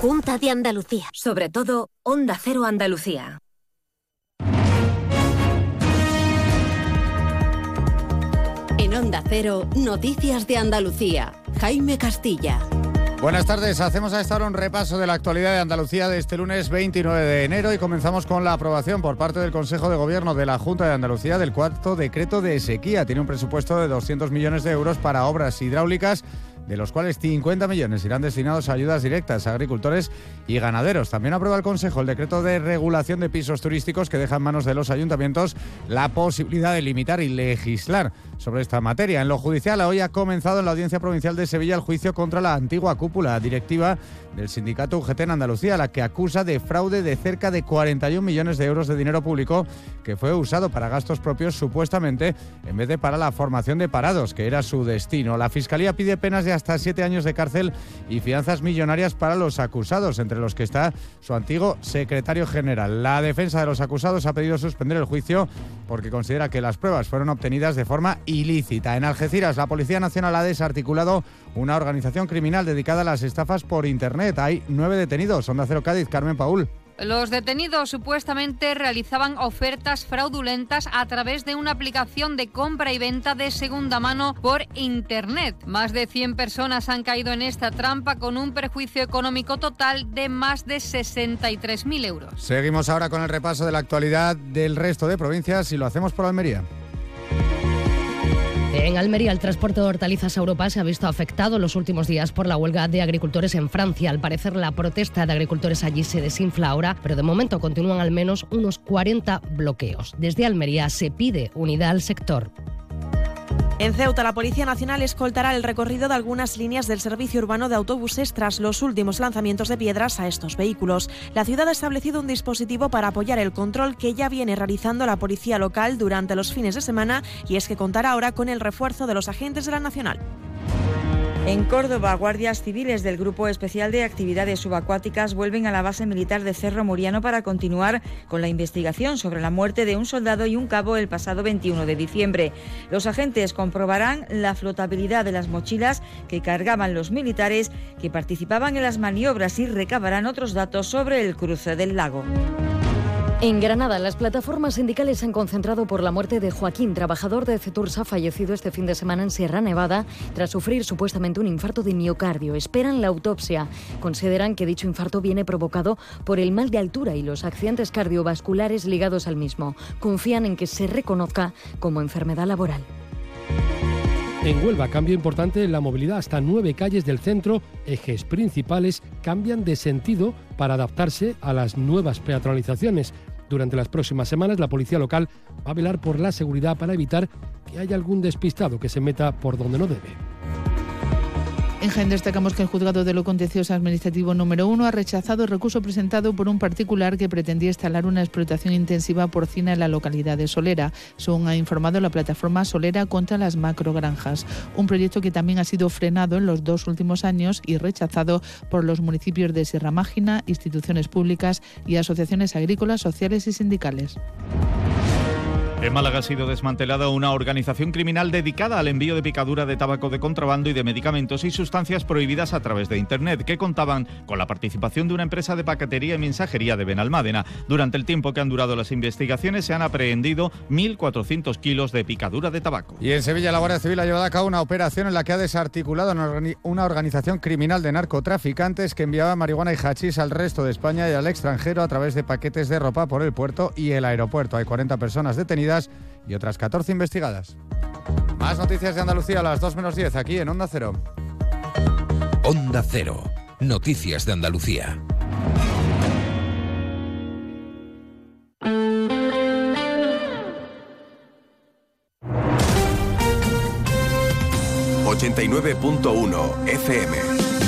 Junta de Andalucía. Sobre todo, Onda Cero Andalucía. En Onda Cero, Noticias de Andalucía. Jaime Castilla. Buenas tardes, hacemos a esta hora un repaso de la actualidad de Andalucía de este lunes 29 de enero y comenzamos con la aprobación por parte del Consejo de Gobierno de la Junta de Andalucía del cuarto decreto de sequía. Tiene un presupuesto de 200 millones de euros para obras hidráulicas de los cuales 50 millones irán destinados a ayudas directas a agricultores y ganaderos. También aprueba el Consejo el decreto de regulación de pisos turísticos que deja en manos de los ayuntamientos la posibilidad de limitar y legislar sobre esta materia. En lo judicial, hoy ha comenzado en la Audiencia Provincial de Sevilla el juicio contra la antigua cúpula directiva del sindicato UGT en Andalucía, la que acusa de fraude de cerca de 41 millones de euros de dinero público que fue usado para gastos propios supuestamente en vez de para la formación de parados, que era su destino. La Fiscalía pide penas de hasta siete años de cárcel y fianzas millonarias para los acusados, entre los que está su antiguo secretario general. La defensa de los acusados ha pedido suspender el juicio porque considera que las pruebas fueron obtenidas de forma ilícita. En Algeciras, la Policía Nacional ha desarticulado una organización criminal dedicada a las estafas por Internet. Hay nueve detenidos. Onda Cero Cádiz, Carmen Paul. Los detenidos supuestamente realizaban ofertas fraudulentas a través de una aplicación de compra y venta de segunda mano por Internet. Más de 100 personas han caído en esta trampa con un perjuicio económico total de más de 63.000 euros. Seguimos ahora con el repaso de la actualidad del resto de provincias y lo hacemos por Almería. En Almería, el transporte de hortalizas a Europa se ha visto afectado los últimos días por la huelga de agricultores en Francia. Al parecer, la protesta de agricultores allí se desinfla ahora, pero de momento continúan al menos unos 40 bloqueos. Desde Almería se pide unidad al sector. En Ceuta, la Policía Nacional escoltará el recorrido de algunas líneas del servicio urbano de autobuses tras los últimos lanzamientos de piedras a estos vehículos. La ciudad ha establecido un dispositivo para apoyar el control que ya viene realizando la policía local durante los fines de semana y es que contará ahora con el refuerzo de los agentes de la Nacional. En Córdoba, guardias civiles del Grupo Especial de Actividades Subacuáticas vuelven a la base militar de Cerro Muriano para continuar con la investigación sobre la muerte de un soldado y un cabo el pasado 21 de diciembre. Los agentes comprobarán la flotabilidad de las mochilas que cargaban los militares que participaban en las maniobras y recabarán otros datos sobre el cruce del lago. En Granada, las plataformas sindicales se han concentrado por la muerte de Joaquín, trabajador de Cetursa, fallecido este fin de semana en Sierra Nevada tras sufrir supuestamente un infarto de miocardio. Esperan la autopsia. Consideran que dicho infarto viene provocado por el mal de altura y los accidentes cardiovasculares ligados al mismo. Confían en que se reconozca como enfermedad laboral. En Huelva, cambio importante en la movilidad. Hasta nueve calles del centro, ejes principales, cambian de sentido para adaptarse a las nuevas peatonalizaciones. Durante las próximas semanas, la policía local va a velar por la seguridad para evitar que haya algún despistado que se meta por donde no debe. En Jaén destacamos que el juzgado de lo contencioso administrativo número uno ha rechazado el recurso presentado por un particular que pretendía instalar una explotación intensiva porcina en la localidad de Solera, según ha informado la plataforma Solera contra las macrogranjas, un proyecto que también ha sido frenado en los dos últimos años y rechazado por los municipios de Sierra Mágina, instituciones públicas y asociaciones agrícolas, sociales y sindicales. En Málaga ha sido desmantelada una organización criminal dedicada al envío de picadura de tabaco de contrabando y de medicamentos y sustancias prohibidas a través de Internet, que contaban con la participación de una empresa de paquetería y mensajería de Benalmádena. Durante el tiempo que han durado las investigaciones se han aprehendido 1.400 kilos de picadura de tabaco. Y en Sevilla la Guardia Civil ha llevado a cabo una operación en la que ha desarticulado una organización criminal de narcotraficantes que enviaba marihuana y hachís al resto de España y al extranjero a través de paquetes de ropa por el puerto y el aeropuerto. Hay 40 personas detenidas y otras 14 investigadas. Más noticias de Andalucía a las 2 menos 10 aquí en Onda Cero. Onda Cero. Noticias de Andalucía. ...89.1 FM.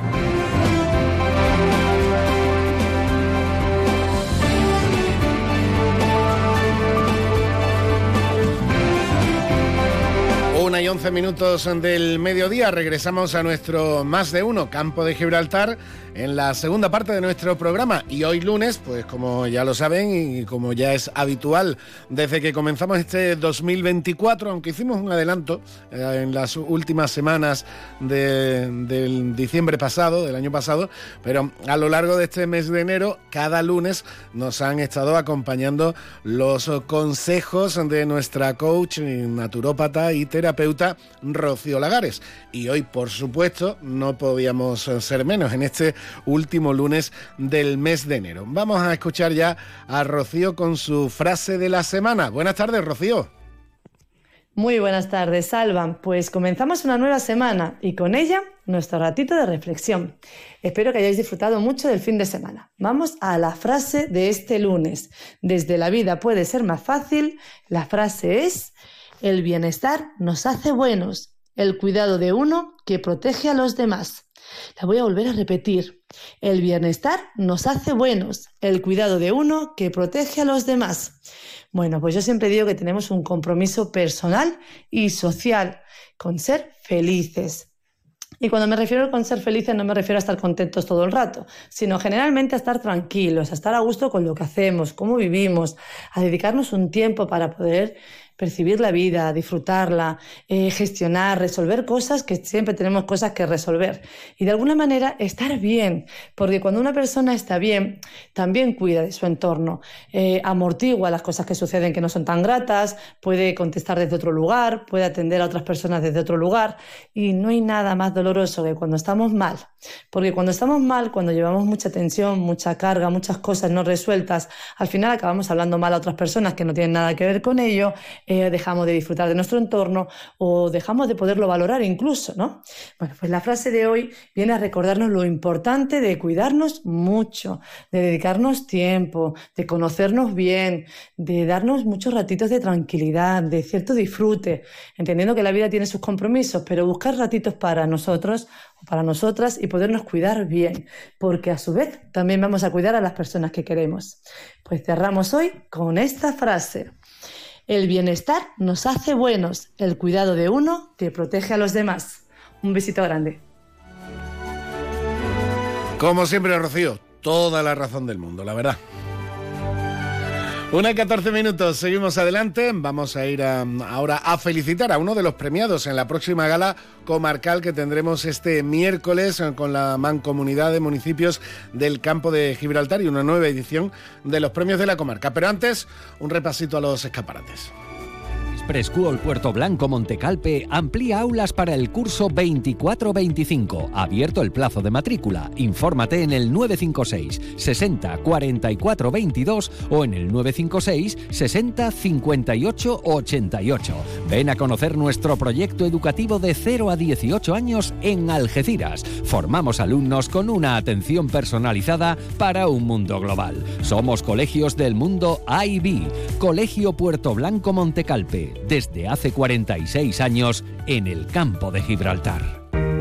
Una y once minutos del mediodía, regresamos a nuestro más de uno Campo de Gibraltar en la segunda parte de nuestro programa. Y hoy lunes, pues como ya lo saben y como ya es habitual desde que comenzamos este 2024, aunque hicimos un adelanto eh, en las últimas semanas del diciembre pasado, del año pasado, pero a lo largo de este mes de enero, cada lunes nos han estado acompañando los consejos de nuestra coach, naturópata y terapeuta Rocío Lagares. Y hoy, por supuesto, no podíamos ser menos en este último lunes del mes de enero. Vamos a escuchar ya a Rocío con su frase de la semana. Buenas tardes, Rocío. Muy buenas tardes, Salvan. Pues comenzamos una nueva semana y con ella nuestro ratito de reflexión. Espero que hayáis disfrutado mucho del fin de semana. Vamos a la frase de este lunes. Desde la vida puede ser más fácil. La frase es, el bienestar nos hace buenos, el cuidado de uno que protege a los demás. La voy a volver a repetir. El bienestar nos hace buenos, el cuidado de uno que protege a los demás. Bueno, pues yo siempre digo que tenemos un compromiso personal y social con ser felices. Y cuando me refiero con ser felices no me refiero a estar contentos todo el rato, sino generalmente a estar tranquilos, a estar a gusto con lo que hacemos, cómo vivimos, a dedicarnos un tiempo para poder percibir la vida, disfrutarla, eh, gestionar, resolver cosas que siempre tenemos cosas que resolver. Y de alguna manera estar bien, porque cuando una persona está bien, también cuida de su entorno, eh, amortigua las cosas que suceden que no son tan gratas, puede contestar desde otro lugar, puede atender a otras personas desde otro lugar. Y no hay nada más doloroso que cuando estamos mal, porque cuando estamos mal, cuando llevamos mucha tensión, mucha carga, muchas cosas no resueltas, al final acabamos hablando mal a otras personas que no tienen nada que ver con ello, eh, dejamos de disfrutar de nuestro entorno o dejamos de poderlo valorar incluso, ¿no? Bueno, pues la frase de hoy viene a recordarnos lo importante de cuidarnos mucho, de dedicarnos tiempo, de conocernos bien, de darnos muchos ratitos de tranquilidad, de cierto disfrute, entendiendo que la vida tiene sus compromisos, pero buscar ratitos para nosotros para nosotras y podernos cuidar bien, porque a su vez también vamos a cuidar a las personas que queremos. Pues cerramos hoy con esta frase. El bienestar nos hace buenos, el cuidado de uno que protege a los demás. Un besito grande. Como siempre, Rocío, toda la razón del mundo, la verdad. Una y 14 minutos, seguimos adelante. Vamos a ir ahora a felicitar a uno de los premiados en la próxima gala comarcal que tendremos este miércoles con la mancomunidad de municipios del campo de Gibraltar y una nueva edición de los premios de la comarca. Pero antes, un repasito a los escaparates. Preschool Puerto Blanco Montecalpe amplía aulas para el curso 24-25. Abierto el plazo de matrícula. Infórmate en el 956 60 44 22 o en el 956 60 58 88. Ven a conocer nuestro proyecto educativo de 0 a 18 años en Algeciras. Formamos alumnos con una atención personalizada para un mundo global. Somos colegios del mundo IB. Colegio Puerto Blanco Montecalpe desde hace 46 años en el campo de Gibraltar.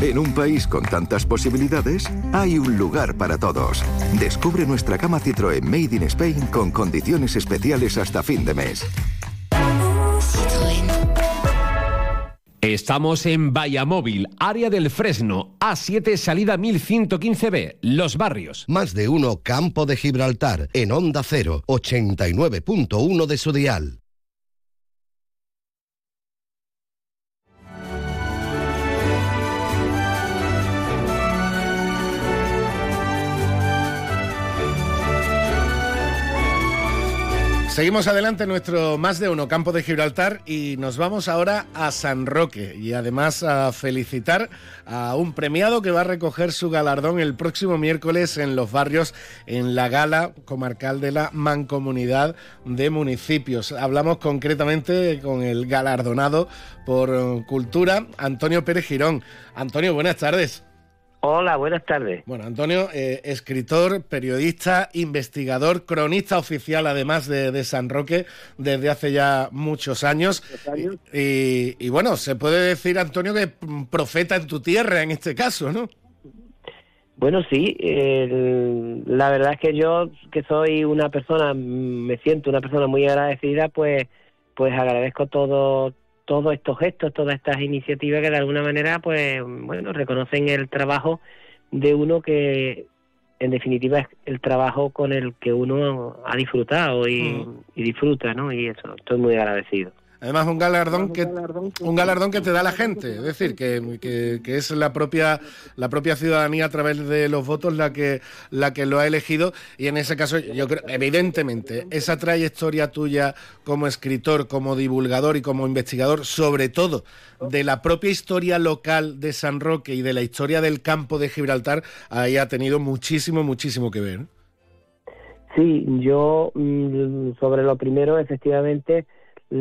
En un país con tantas posibilidades, hay un lugar para todos. Descubre nuestra cama Citroën Made in Spain con condiciones especiales hasta fin de mes. Estamos en Vallamóvil, área del Fresno, A7, salida 1115B, Los Barrios. Más de uno Campo de Gibraltar, en Onda 0, 89.1 de su dial. Seguimos adelante en nuestro más de uno campo de Gibraltar y nos vamos ahora a San Roque y además a felicitar a un premiado que va a recoger su galardón el próximo miércoles en los barrios en la gala comarcal de la Mancomunidad de Municipios. Hablamos concretamente con el galardonado por cultura, Antonio Pérez Girón. Antonio, buenas tardes. Hola, buenas tardes. Bueno, Antonio, eh, escritor, periodista, investigador, cronista oficial además de, San Roque desde hace ya muchos años. Y, bueno, se puede decir, Antonio, que profeta en tu tierra en este caso, ¿no? Bueno, sí, la verdad es que yo, que soy una persona, me siento una persona muy agradecida, pues, pues agradezco todo, todos estos gestos, todas estas iniciativas que de alguna manera, pues, bueno, reconocen el trabajo de uno que, en definitiva, es el trabajo con el que uno ha disfrutado y, mm. y disfruta, ¿no? Y eso, estoy muy agradecido. Además, un galardón que un galardón que te da la gente, es decir, que, que, es la propia la propia ciudadanía a través de los votos la que la que lo ha elegido. Y en ese caso yo creo evidentemente esa trayectoria tuya como escritor, como divulgador y como investigador, sobre todo de la propia historia local de San Roque y de la historia del campo de Gibraltar, ahí ha tenido muchísimo muchísimo que ver. Sí, yo mm, sobre lo primero efectivamente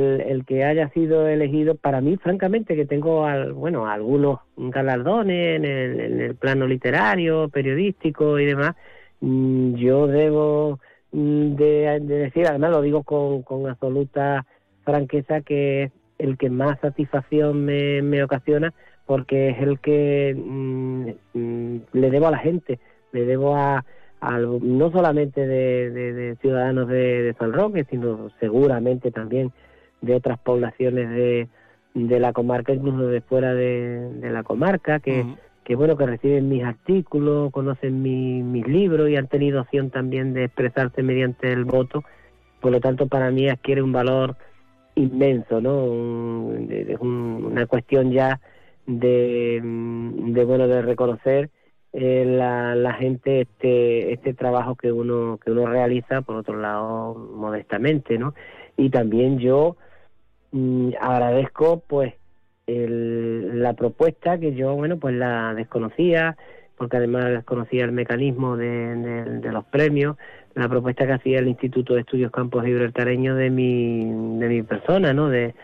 el, que haya sido elegido, para mí, francamente, que tengo, al, bueno, algunos galardones en el, plano literario, periodístico y demás, mm, yo debo mm, de, decir, además lo digo con, con absoluta franqueza, que es el que más satisfacción me, me ocasiona, porque es el que mm, le debo a la gente, le debo a, no solamente de, ciudadanos de, San Roque, sino seguramente también de otras poblaciones de, de la comarca, incluso de fuera de, la comarca, que, que bueno, que reciben mis artículos, conocen mis libros y han tenido opción también de expresarse mediante el voto. Por lo tanto, para mí adquiere un valor inmenso, ¿no? Es una cuestión ya de, de bueno, de reconocer eh, la, la gente este este trabajo que uno que uno realiza por otro lado modestamente no y también yo Mm, agradezco pues la propuesta que yo bueno pues la desconocía porque además desconocía el mecanismo de, los premios la propuesta que hacía el Instituto de Estudios Campos Gibraltareños de mi de mi persona no de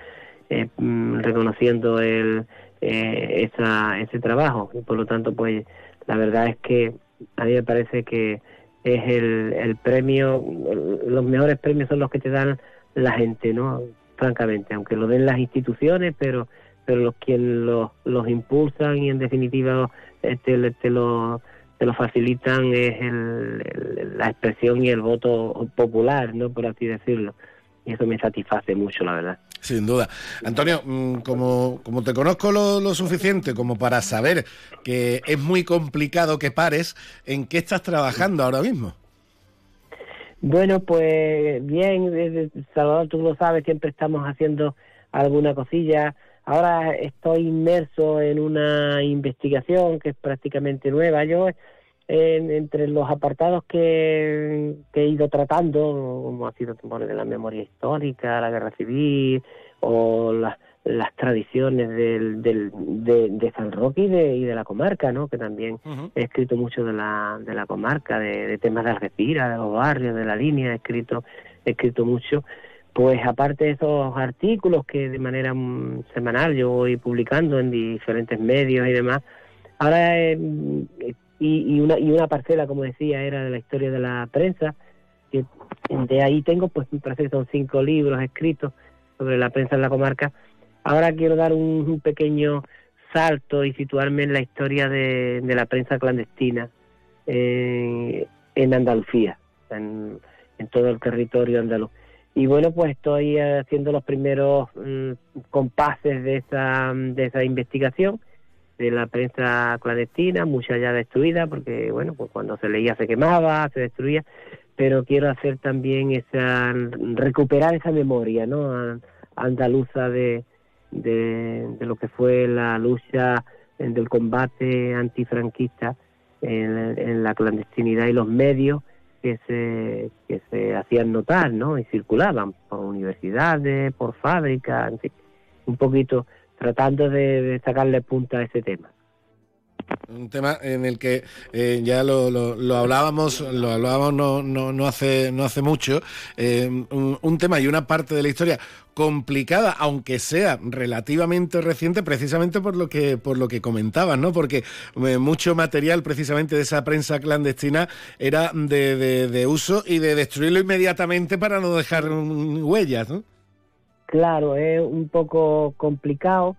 eh, mm, reconociendo el eh, esa, ese trabajo. Y por lo tanto pues la verdad es que a mí me parece que es el, el premio los mejores premios son los que te dan la gente no francamente, aunque lo den las instituciones, pero pero los quienes los, los impulsan y en definitiva este, te, lo, te lo facilitan es el, la expresión y el voto popular, no por así decirlo. Y eso me satisface mucho, la verdad. Sin duda. Antonio, mm, como, como te conozco lo, lo, suficiente como para saber que es muy complicado que pares, ¿en qué estás trabajando ahora mismo? Bueno, pues bien, Salvador, tú lo sabes, siempre estamos haciendo alguna cosilla. Ahora estoy inmerso en una investigación que es prácticamente nueva. Yo, entre los apartados que, he ido tratando, como ha sido de la memoria histórica, la guerra civil o las las tradiciones del, del, de, San Roque y de, y de la comarca, ¿no? Que también he escrito mucho de la, de la comarca, de, temas de Algeciras, de los barrios, de la línea, he escrito, he escrito mucho. Pues aparte de esos artículos que de manera mm, semanal yo voy publicando en diferentes medios y demás, ahora y, y, una, y una parcela, como decía, era de la historia de la prensa, que de ahí tengo, pues me parece que son cinco libros escritos sobre la prensa en la comarca, Ahora quiero dar un, pequeño salto y situarme en la historia de, la prensa clandestina eh, en Andalucía, en, todo el territorio andaluz. Y bueno, pues estoy haciendo los primeros mm, compases de esa, de esa investigación de la prensa clandestina, mucha ya destruida, porque bueno, pues cuando se leía se quemaba, se destruía, pero quiero hacer también esa, recuperar esa memoria, ¿no? Andaluza de, de, lo que fue la lucha del combate antifranquista en, en la clandestinidad y los medios que se, que se hacían notar ¿no? y circulaban por universidades, por fábricas, un poquito tratando de, de sacarle punta a ese tema. Un tema en el que eh, ya lo, lo, hablábamos, lo hablábamos no, no, no, hace, no hace mucho, eh, un, tema y una parte de la historia complicada, aunque sea relativamente reciente, precisamente por lo que, por lo que comentabas, ¿no? Porque eh, mucho material precisamente de esa prensa clandestina era de, de, uso y de destruirlo inmediatamente para no dejar huellas, ¿no? Claro, es un poco complicado,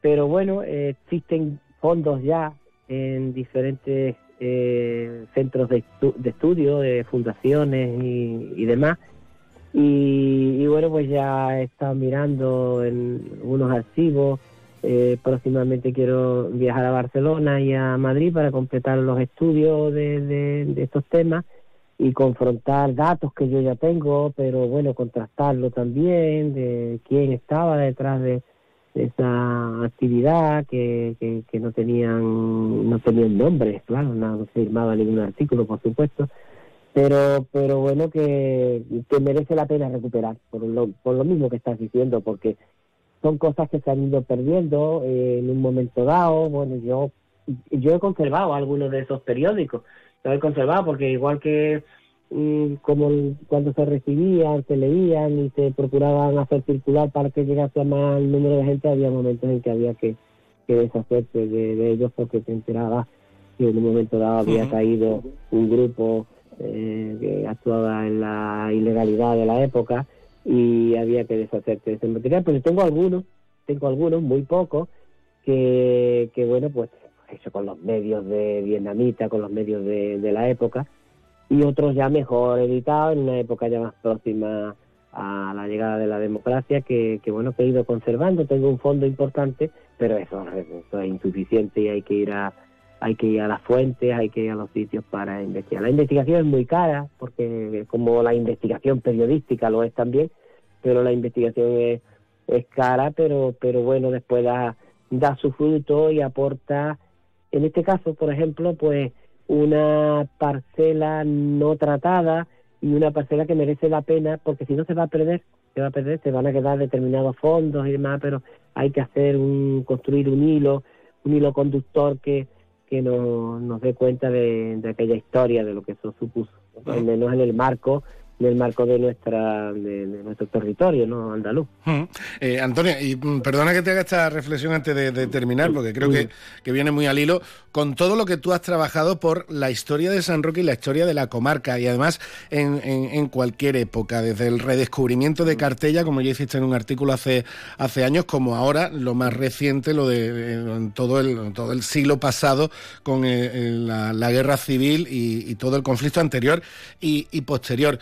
pero bueno, existen fondos ya en diferentes eh, centros de, estudio, de fundaciones y, demás. Y, bueno, pues ya he estado mirando en unos archivos. Eh, próximamente quiero viajar a Barcelona y a Madrid para completar los estudios de, de estos temas y confrontar datos que yo ya tengo, pero bueno, contrastarlo también de quién estaba detrás de, esa actividad que, que, no tenían no tenían nombre, claro, no, firmaba ningún artículo, por supuesto, pero pero bueno que, que merece la pena recuperar por lo, por lo mismo que estás diciendo, porque son cosas que se han ido perdiendo eh, en un momento dado. Bueno, yo yo he conservado algunos de esos periódicos, los he conservado porque igual que como cuando se recibían, se leían y se procuraban hacer circular para que llegase a más número de gente, había momentos en que había que, que deshacerse de, ellos porque se enteraba que en un momento dado había caído un grupo eh, que actuaba en la ilegalidad de la época y había que deshacerse de ese material. Pero tengo algunos, tengo algunos, muy pocos, que, que bueno, pues eso con los medios de vietnamita, con los medios de, de la época, y otros ya mejor editados en una época ya más próxima a la llegada de la democracia que, bueno que he ido conservando. Tengo un fondo importante pero eso, eso, es insuficiente y hay que ir a hay que ir a las fuentes hay que ir a los sitios para investigar. La investigación es muy cara porque como la investigación periodística lo es también pero la investigación es, es cara pero pero bueno después da da su fruto y aporta. En este caso por ejemplo pues una parcela no tratada y una parcela que merece la pena, porque si no se va a perder, se va a perder, se van a quedar determinados fondos y demás, pero hay que hacer un, construir un hilo, un hilo conductor que, que nos, nos dé cuenta de, de aquella historia, de lo que eso supuso, al menos en el marco en el marco de nuestra de, nuestro territorio no andaluz eh, Antonio y mm, perdona que te haga esta reflexión antes de, terminar porque creo que, que, viene muy al hilo con todo lo que tú has trabajado por la historia de San Roque y la historia de la comarca y además en, en, cualquier época desde el redescubrimiento de Cartella como ya hiciste en un artículo hace hace años como ahora lo más reciente lo de todo el todo el siglo pasado con eh, la, guerra civil y, todo el conflicto anterior y posterior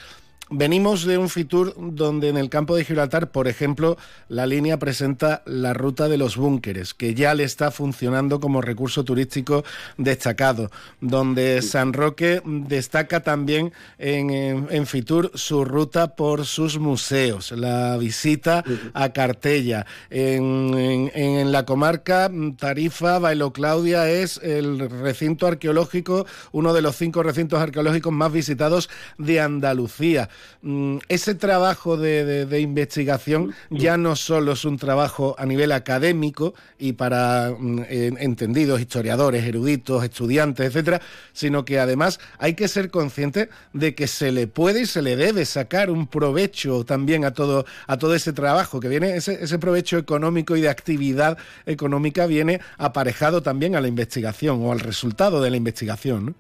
Venimos de un Fitur donde en el campo de Gibraltar, por ejemplo, la línea presenta la ruta de los búnkeres, que ya le está funcionando como recurso turístico destacado, donde San Roque destaca también en, Fitur su ruta por sus museos, la visita a Cartella. En, en la comarca Tarifa, Bailo Claudia es el recinto arqueológico, uno de los cinco recintos arqueológicos más visitados de Andalucía. Mm, ese trabajo de, investigación ya no solo es un trabajo a nivel académico y para mm, entendidos, historiadores, eruditos, estudiantes, etcétera, sino que además hay que ser consciente de que se le puede y se le debe sacar un provecho también a todo, a todo ese trabajo que viene, ese, ese provecho económico y de actividad económica viene aparejado también a la investigación o al resultado de la investigación.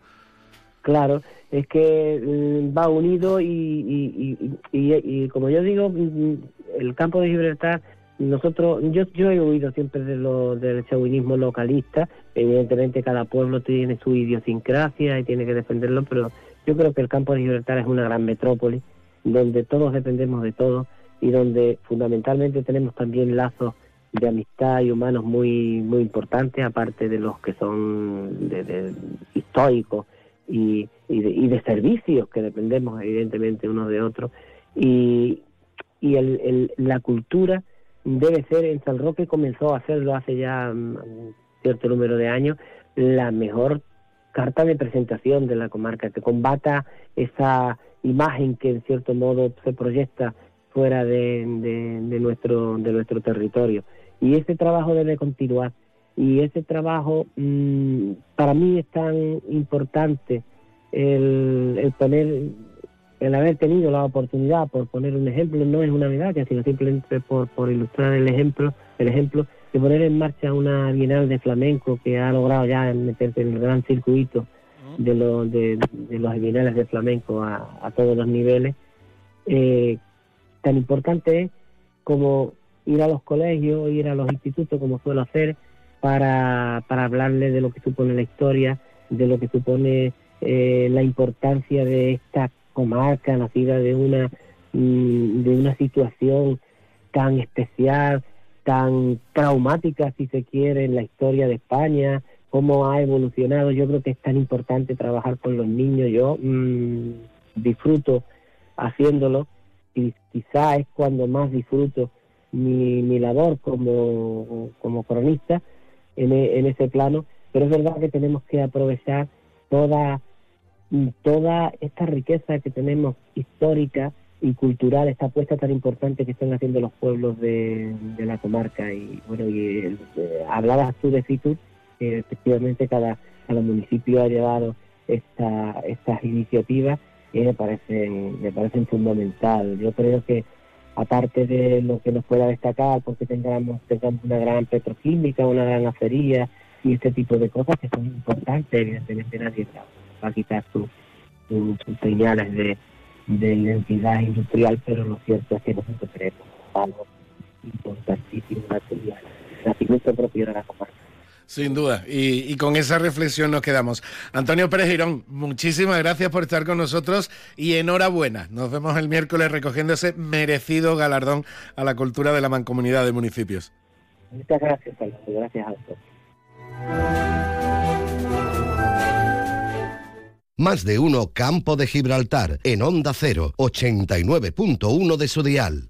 Claro, es que mm, va unido y, como yo digo, mm, el campo de Gibraltar, nosotros, yo, yo he oído siempre de lo, del chauvinismo localista, evidentemente cada pueblo tiene su idiosincrasia y tiene que defenderlo, pero yo creo que el campo de Gibraltar es una gran metrópoli donde todos dependemos de todos y donde fundamentalmente tenemos también lazos de amistad y humanos muy muy importantes, aparte de los que son de históricos y, y, de, servicios que dependemos evidentemente unos de otros. Y, y el, la cultura debe ser en San Roque comenzó a hacerlo hace ya mm, cierto número de años la mejor carta de presentación de la comarca que combata esa imagen que en cierto modo se proyecta fuera de, de, nuestro de nuestro territorio. Y ese trabajo debe continuar y ese trabajo mm, para mí es tan importante el, el poner el haber tenido la oportunidad por poner un ejemplo no es una medalla sino simplemente por, por ilustrar el ejemplo el ejemplo de poner en marcha una bienal de flamenco que ha logrado ya meterse en el gran circuito de, los de, los bienales de flamenco a, a todos los niveles. Eh, tan importante es como ir a los colegios ir a los institutos como suelo hacer para, para hablarle de lo que supone la historia, de lo que supone eh, la importancia de esta comarca nacida de una, mm, de una situación tan especial, tan traumática, si se quiere, en la historia de España, cómo ha evolucionado. Yo creo que es tan importante trabajar con los niños. Yo mm, disfruto haciéndolo y quizá es cuando más disfruto mi, mi labor como, como cronista, e, en, ese plano, pero es verdad que tenemos que aprovechar toda, toda esta riqueza que tenemos histórica y cultural, esta apuesta tan importante que están haciendo los pueblos de, la comarca. Y bueno, y, eh, hablabas tú de Fitur, que efectivamente cada, cada municipio ha llevado esta, estas iniciativas y me parecen, me parecen fundamental. Yo creo que aparte de lo que nos pueda destacar, porque tengamos, tengamos una gran petroquímica, una gran acería y este tipo de cosas que son importantes, evidentemente nadie va a quitar sus, señales de, de identidad industrial, pero lo cierto es que nosotros tenemos algo importantísimo material, nacimiento propio de la comarca. Sin duda, y, con esa reflexión nos quedamos. Antonio Pérez Girón, muchísimas gracias por estar con nosotros y enhorabuena. Nos vemos el miércoles recogiendo ese merecido galardón a la cultura de la mancomunidad de municipios. Muchas gracias, Gracias a todos. Más de uno Campo de Gibraltar en Onda 0, 89.1 de su dial.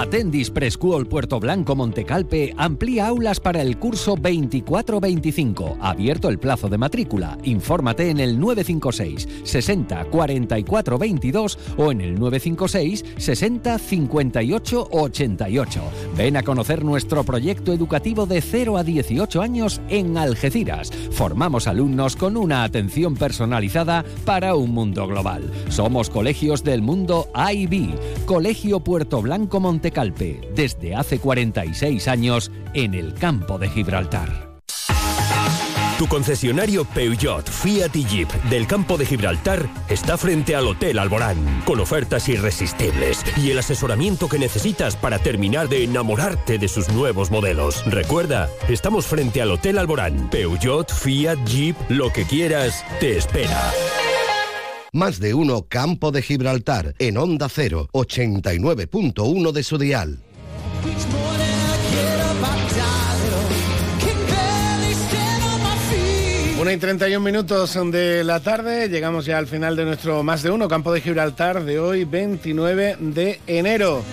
Atendis Preschool Puerto Blanco Montecalpe amplía aulas para el curso 24-25. Abierto el plazo de matrícula. Infórmate en el 956 60 44 22 o en el 956 60 58 88. Ven a conocer nuestro proyecto educativo de 0 a 18 años en Algeciras. Formamos alumnos con una atención personalizada para un mundo global. Somos colegios del mundo IB. Colegio Puerto Blanco Montecalpe Calpe, desde hace 46 años en el campo de Gibraltar. Tu concesionario Peugeot, Fiat y Jeep del campo de Gibraltar está frente al Hotel Alborán, con ofertas irresistibles y el asesoramiento que necesitas para terminar de enamorarte de sus nuevos modelos. Recuerda, estamos frente al Hotel Alborán. Peugeot, Fiat, Jeep, lo que quieras, te espera. Más de uno Campo de Gibraltar en Onda 0, 89.1 de su dial. Una y 31 minutos de la tarde, llegamos ya al final de nuestro Más de Uno Campo de Gibraltar de hoy, 29 de enero.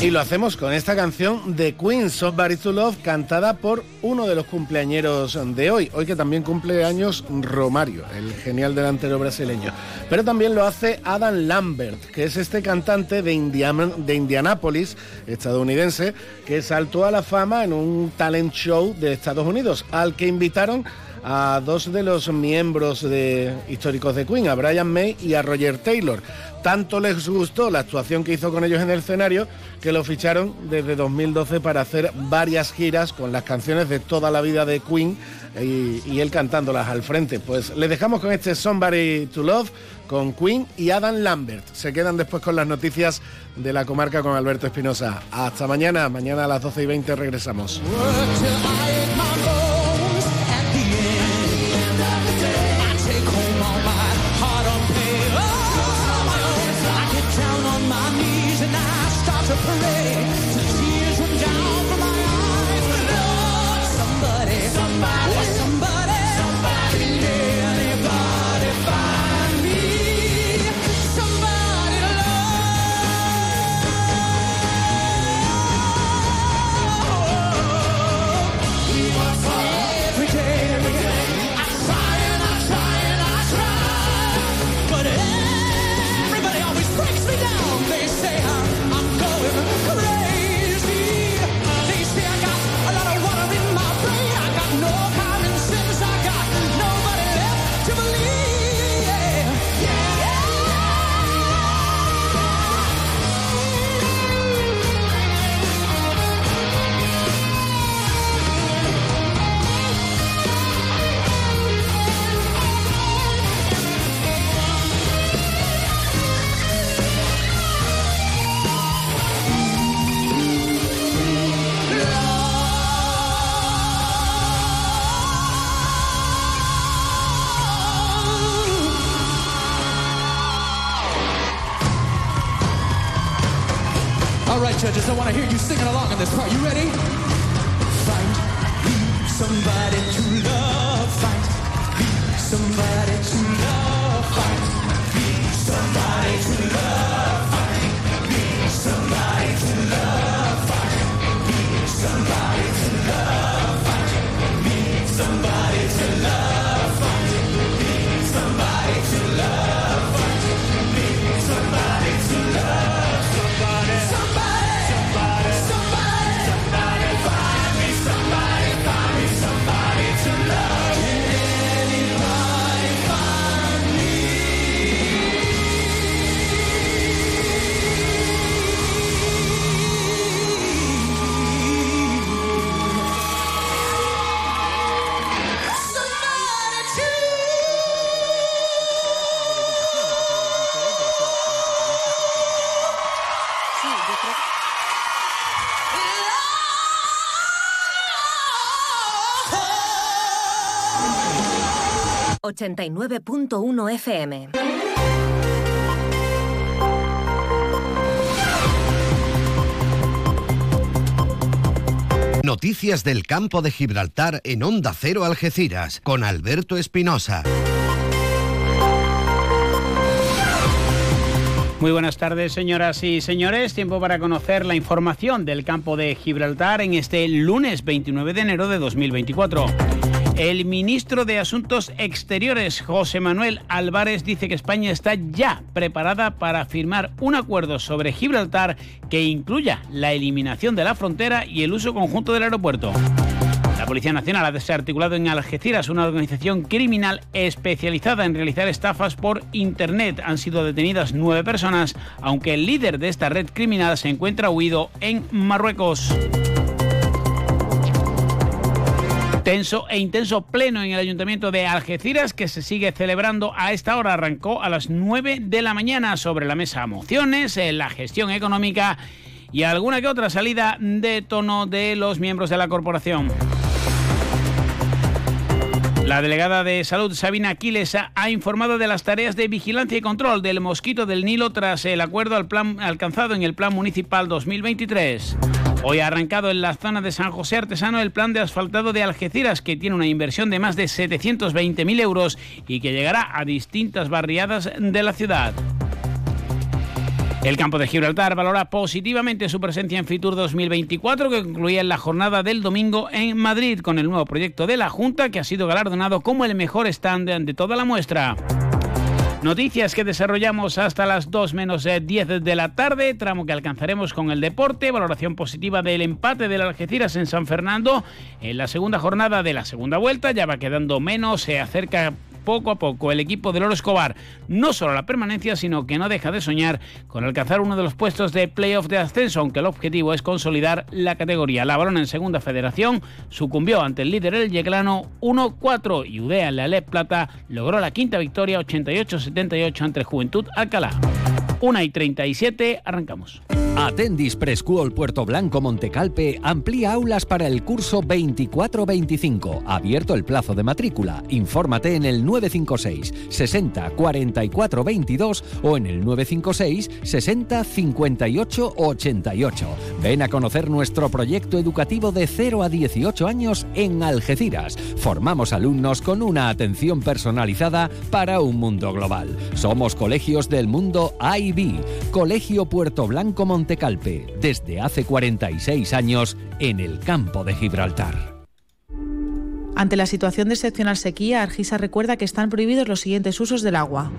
Y lo hacemos con esta canción de Queen, Somebody to Love, cantada por uno de los cumpleañeros de hoy, hoy que también cumple años Romario, el genial delantero brasileño. Pero también lo hace Adam Lambert, que es este cantante de, de Indianápolis, estadounidense, que saltó a la fama en un talent show de Estados Unidos, al que invitaron a dos de los miembros de, históricos de Queen, a Brian May y a Roger Taylor. Tanto les gustó la actuación que hizo con ellos en el escenario que lo ficharon desde 2012 para hacer varias giras con las canciones de toda la vida de Queen y, él cantándolas al frente. Pues le dejamos con este Somebody to Love con Queen y Adam Lambert. Se quedan después con las noticias de la comarca con Alberto Espinosa. Hasta mañana, mañana a las 12 y 20 regresamos. In this part. You ready? 89.1 FM. Noticias del campo de Gibraltar en Onda Cero Algeciras con Alberto Espinosa. Muy buenas tardes, señoras y señores. Tiempo para conocer la información del campo de Gibraltar en este lunes 29 de enero de 2024. El ministro de Asuntos Exteriores, José Manuel Álvarez, dice que España está ya preparada para firmar un acuerdo sobre Gibraltar que incluya la eliminación de la frontera y el uso conjunto del aeropuerto. La Policía Nacional ha desarticulado en Algeciras una organización criminal especializada en realizar estafas por Internet. Han sido detenidas nueve personas, aunque el líder de esta red criminal se encuentra huido en Marruecos. Tenso e intenso pleno en el Ayuntamiento de Algeciras que se sigue celebrando a esta hora. Arrancó a las 9 de la mañana sobre la mesa mociones, eh, la gestión económica y alguna que otra salida de tono de los miembros de la corporación. La delegada de Salud, Sabina Aquiles, ha- informado de las tareas de vigilancia y control del mosquito del Nilo tras el acuerdo al plan, alcanzado en el Plan Municipal 2023. Hoy ha arrancado en la zona de San José Artesano el plan de asfaltado de Algeciras, que tiene una inversión de más de 720.000 euros y que llegará a distintas barriadas de la ciudad. El campo de Gibraltar valora positivamente su presencia en Fitur 2024, que concluía en la jornada del domingo en Madrid con el nuevo proyecto de la Junta, que ha sido galardonado como el mejor stand de toda la muestra. Noticias que desarrollamos hasta las 2 menos eh, 10 de la tarde, tramo que alcanzaremos con el deporte, valoración positiva del empate del Algeciras en San Fernando. En la segunda jornada de la segunda vuelta, ya va quedando menos, se acerca poco a poco el equipo de Loro Escobar, no solo la permanencia, sino que no deja de soñar con alcanzar uno de los puestos de playoff de ascenso, aunque el objetivo es consolidar la categoría. La Barona en segunda federación sucumbió ante el líder el Yeclano 1-4 y Udea en la Plata logró la quinta victoria 88-78 ante Juventud Alcalá. 1 y 37, arrancamos. Atendis Preschool Puerto Blanco Montecalpe amplía aulas para el curso 24-25. Abierto el plazo de matrícula. Infórmate en el 956 60 44 22 o en el 956 60 58 88. Ven a conocer nuestro proyecto educativo de 0 a 18 años en Algeciras. Formamos alumnos con una atención personalizada para un mundo global. Somos colegios del mundo Colegio Puerto Blanco Montecalpe. Desde hace 46 años en el campo de Gibraltar. Ante la situación de excepcional sequía, Argisa recuerda que están prohibidos los siguientes usos del agua.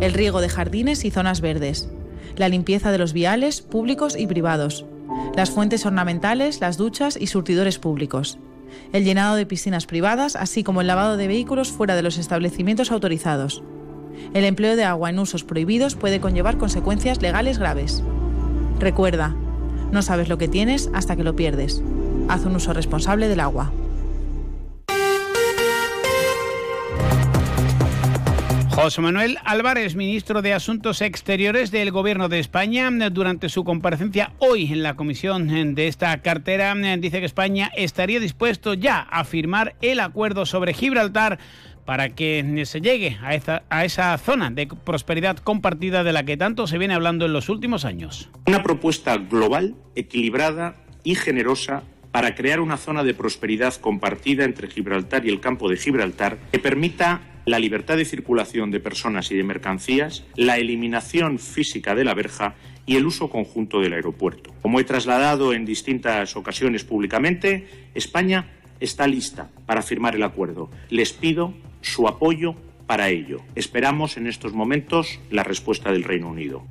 El riego de jardines y zonas verdes. La limpieza de los viales públicos y privados. Las fuentes ornamentales, las duchas y surtidores públicos. El llenado de piscinas privadas, así como el lavado de vehículos fuera de los establecimientos autorizados. El empleo de agua en usos prohibidos puede conllevar consecuencias legales graves. Recuerda, no sabes lo que tienes hasta que lo pierdes. Haz un uso responsable del agua. José Manuel Álvarez, ministro de Asuntos Exteriores del Gobierno de España, durante su comparecencia hoy en la comisión de esta cartera, dice que España estaría dispuesto ya a firmar el acuerdo sobre Gibraltar para que se llegue a esa, zona de prosperidad compartida de la que tanto se viene hablando en los últimos años. Una propuesta global, equilibrada y generosa para crear una zona de prosperidad compartida entre Gibraltar y el campo de Gibraltar que permita la libertad de circulación de personas y de mercancías, la eliminación física de la verja y el uso conjunto del aeropuerto. Como he trasladado en distintas ocasiones públicamente, España está lista para firmar el acuerdo. Les pido su apoyo para ello. Esperamos en estos momentos la respuesta del Reino Unido.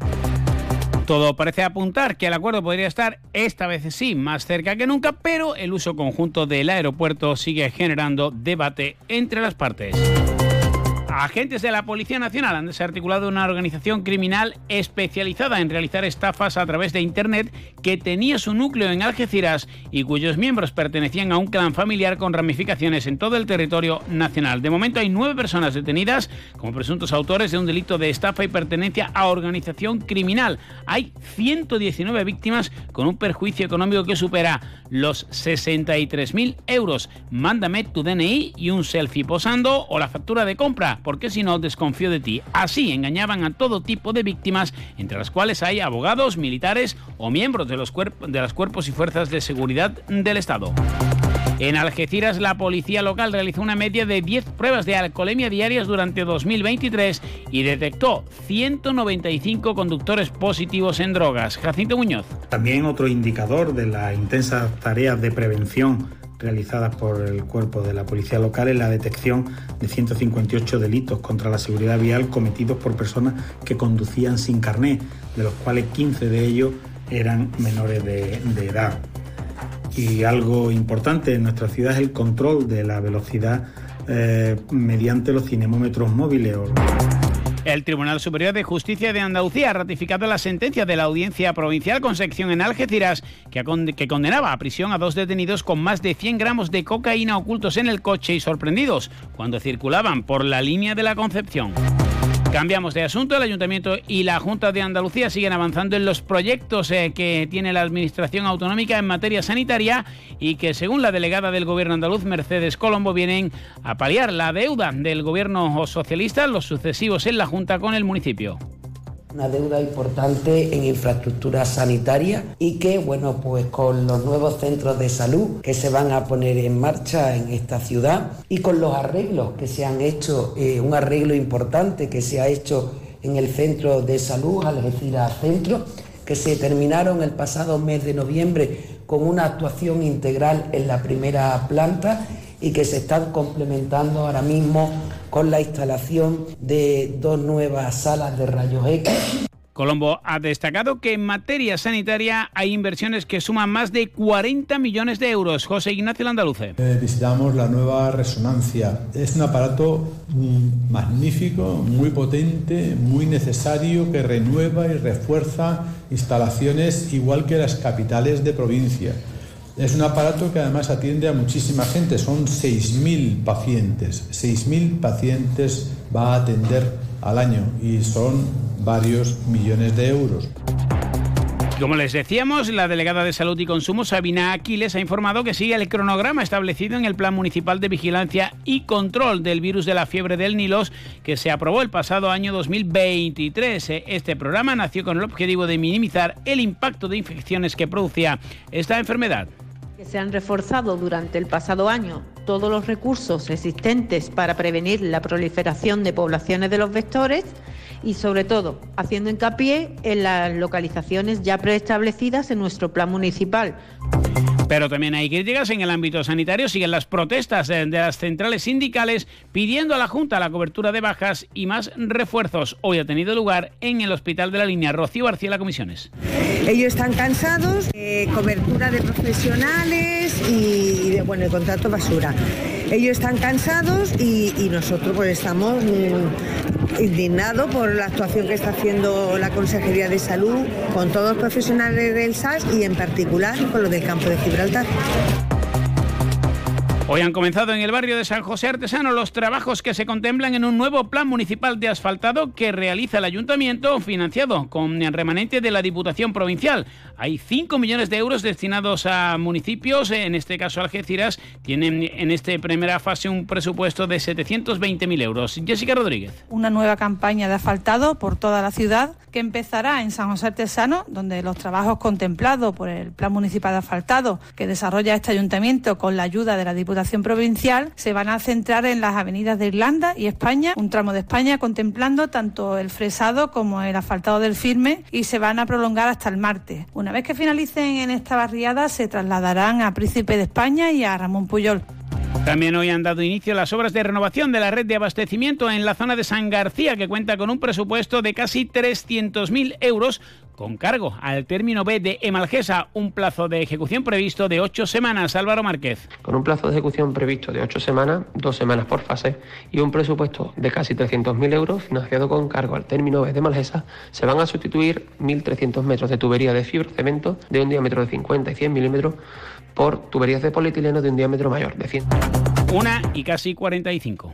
Todo parece apuntar que el acuerdo podría estar, esta vez sí, más cerca que nunca, pero el uso conjunto del aeropuerto sigue generando debate entre las partes. Agentes de la Policía Nacional han desarticulado una organización criminal especializada en realizar estafas a través de Internet que tenía su núcleo en Algeciras y cuyos miembros pertenecían a un clan familiar con ramificaciones en todo el territorio nacional. De momento hay nueve personas detenidas como presuntos autores de un delito de estafa y pertenencia a organización criminal. Hay 119 víctimas con un perjuicio económico que supera los 63.000 euros. Mándame tu DNI y un selfie posando o la factura de compra porque si no desconfío de ti. Así engañaban a todo tipo de víctimas, entre las cuales hay abogados, militares o miembros de los, de los cuerpos y fuerzas de seguridad del Estado. En Algeciras, la policía local realizó una media de 10 pruebas de alcoholemia diarias durante 2023 y detectó 195 conductores positivos en drogas. Jacinto Muñoz. También otro indicador de las intensas tareas de prevención realizadas por el cuerpo de la policía local es la detección de 158 delitos contra la seguridad vial cometidos por personas que conducían sin carné, de los cuales 15 de ellos eran menores de, de edad. Y algo importante en nuestra ciudad es el control de la velocidad eh, mediante los cinemómetros móviles. El Tribunal Superior de Justicia de Andalucía ha ratificado la sentencia de la Audiencia Provincial con sección en Algeciras que, condenaba a prisión a dos detenidos con más de 100 gramos de cocaína ocultos en el coche y sorprendidos cuando circulaban por la línea de la Concepción. Cambiamos de asunto. El Ayuntamiento y la Junta de Andalucía siguen avanzando en los proyectos eh, que tiene la Administración Autonómica en materia sanitaria y que, según la delegada del Gobierno andaluz, Mercedes Colombo, vienen a paliar la deuda del Gobierno socialista, los sucesivos en la Junta con el municipio una deuda importante en infraestructura sanitaria y que, bueno, pues con los nuevos centros de salud que se van a poner en marcha en esta ciudad y con los arreglos que se han hecho, eh, un arreglo importante que se ha hecho en el centro de salud, Algeciras Centro, que se terminaron el pasado mes de noviembre con una actuación integral en la primera planta y que se están complementando ahora mismo con la instalación de dos nuevas salas de rayos X. Colombo ha destacado que en materia sanitaria hay inversiones que suman más de 40 millones de euros. José Ignacio Landaluce. Eh, visitamos la nueva resonancia. Es un aparato mm, magnífico, muy potente, muy necesario, que renueva y refuerza instalaciones igual que las capitales de provincia. Es un aparato que además atiende a muchísima gente, son 6.000 pacientes, 6.000 pacientes va a atender al año y son varios millones de euros. Como les decíamos, la delegada de Salud y Consumo, Sabina Aquiles, ha informado que sigue el cronograma establecido en el Plan Municipal de Vigilancia y Control del Virus de la Fiebre del Nilos, que se aprobó el pasado año 2023. Este programa nació con el objetivo de minimizar el impacto de infecciones que producía esta enfermedad que se han reforzado durante el pasado año todos los recursos existentes para prevenir la proliferación de poblaciones de los vectores y sobre todo haciendo hincapié en las localizaciones ya preestablecidas en nuestro plan municipal. Pero también hay críticas en el ámbito sanitario. Siguen las protestas de las centrales sindicales pidiendo a la Junta la cobertura de bajas y más refuerzos. Hoy ha tenido lugar en el Hospital de la Línea. Rocío García, la Comisiones. Ellos están cansados, de cobertura de profesionales y de, bueno, el contrato basura. Ellos están cansados y, nosotros pues estamos mm, indignados por la actuación que está haciendo la Consejería de Salud con todos los profesionales del SAS y en particular con los del campo de Gibraltar. Hoy han comenzado en el barrio de San José Artesano los trabajos que se contemplan en un nuevo plan municipal de asfaltado que realiza el ayuntamiento financiado con el remanente de la Diputación Provincial. Hay 5 millones de euros destinados a municipios, en este caso Algeciras, tienen en esta primera fase un presupuesto de 720.000 euros. Jessica Rodríguez. Una nueva campaña de asfaltado por toda la ciudad que empezará en San José Artesano, donde los trabajos contemplados por el Plan Municipal de Asfaltado que desarrolla este ayuntamiento con la ayuda de la Diputación Provincial se van a centrar en las avenidas de Irlanda y España, un tramo de España contemplando tanto el fresado como el asfaltado del firme y se van a prolongar hasta el martes. Vez que finalicen en esta barriada se trasladarán a Príncipe de España y a Ramón Puyol. También hoy han dado inicio las obras de renovación de la red de abastecimiento en la zona de San García, que cuenta con un presupuesto de casi 300.000 euros con cargo al término B de Emalgesa, un plazo de ejecución previsto de ocho semanas. Álvaro Márquez. Con un plazo de ejecución previsto de ocho semanas, dos semanas por fase, y un presupuesto de casi 300.000 euros financiado con cargo al término B de Emalgesa, se van a sustituir 1.300 metros de tubería de fibrocemento de un diámetro de 50 y 100 milímetros por tuberías de polietileno de un diámetro mayor, de 100. Una y casi 45.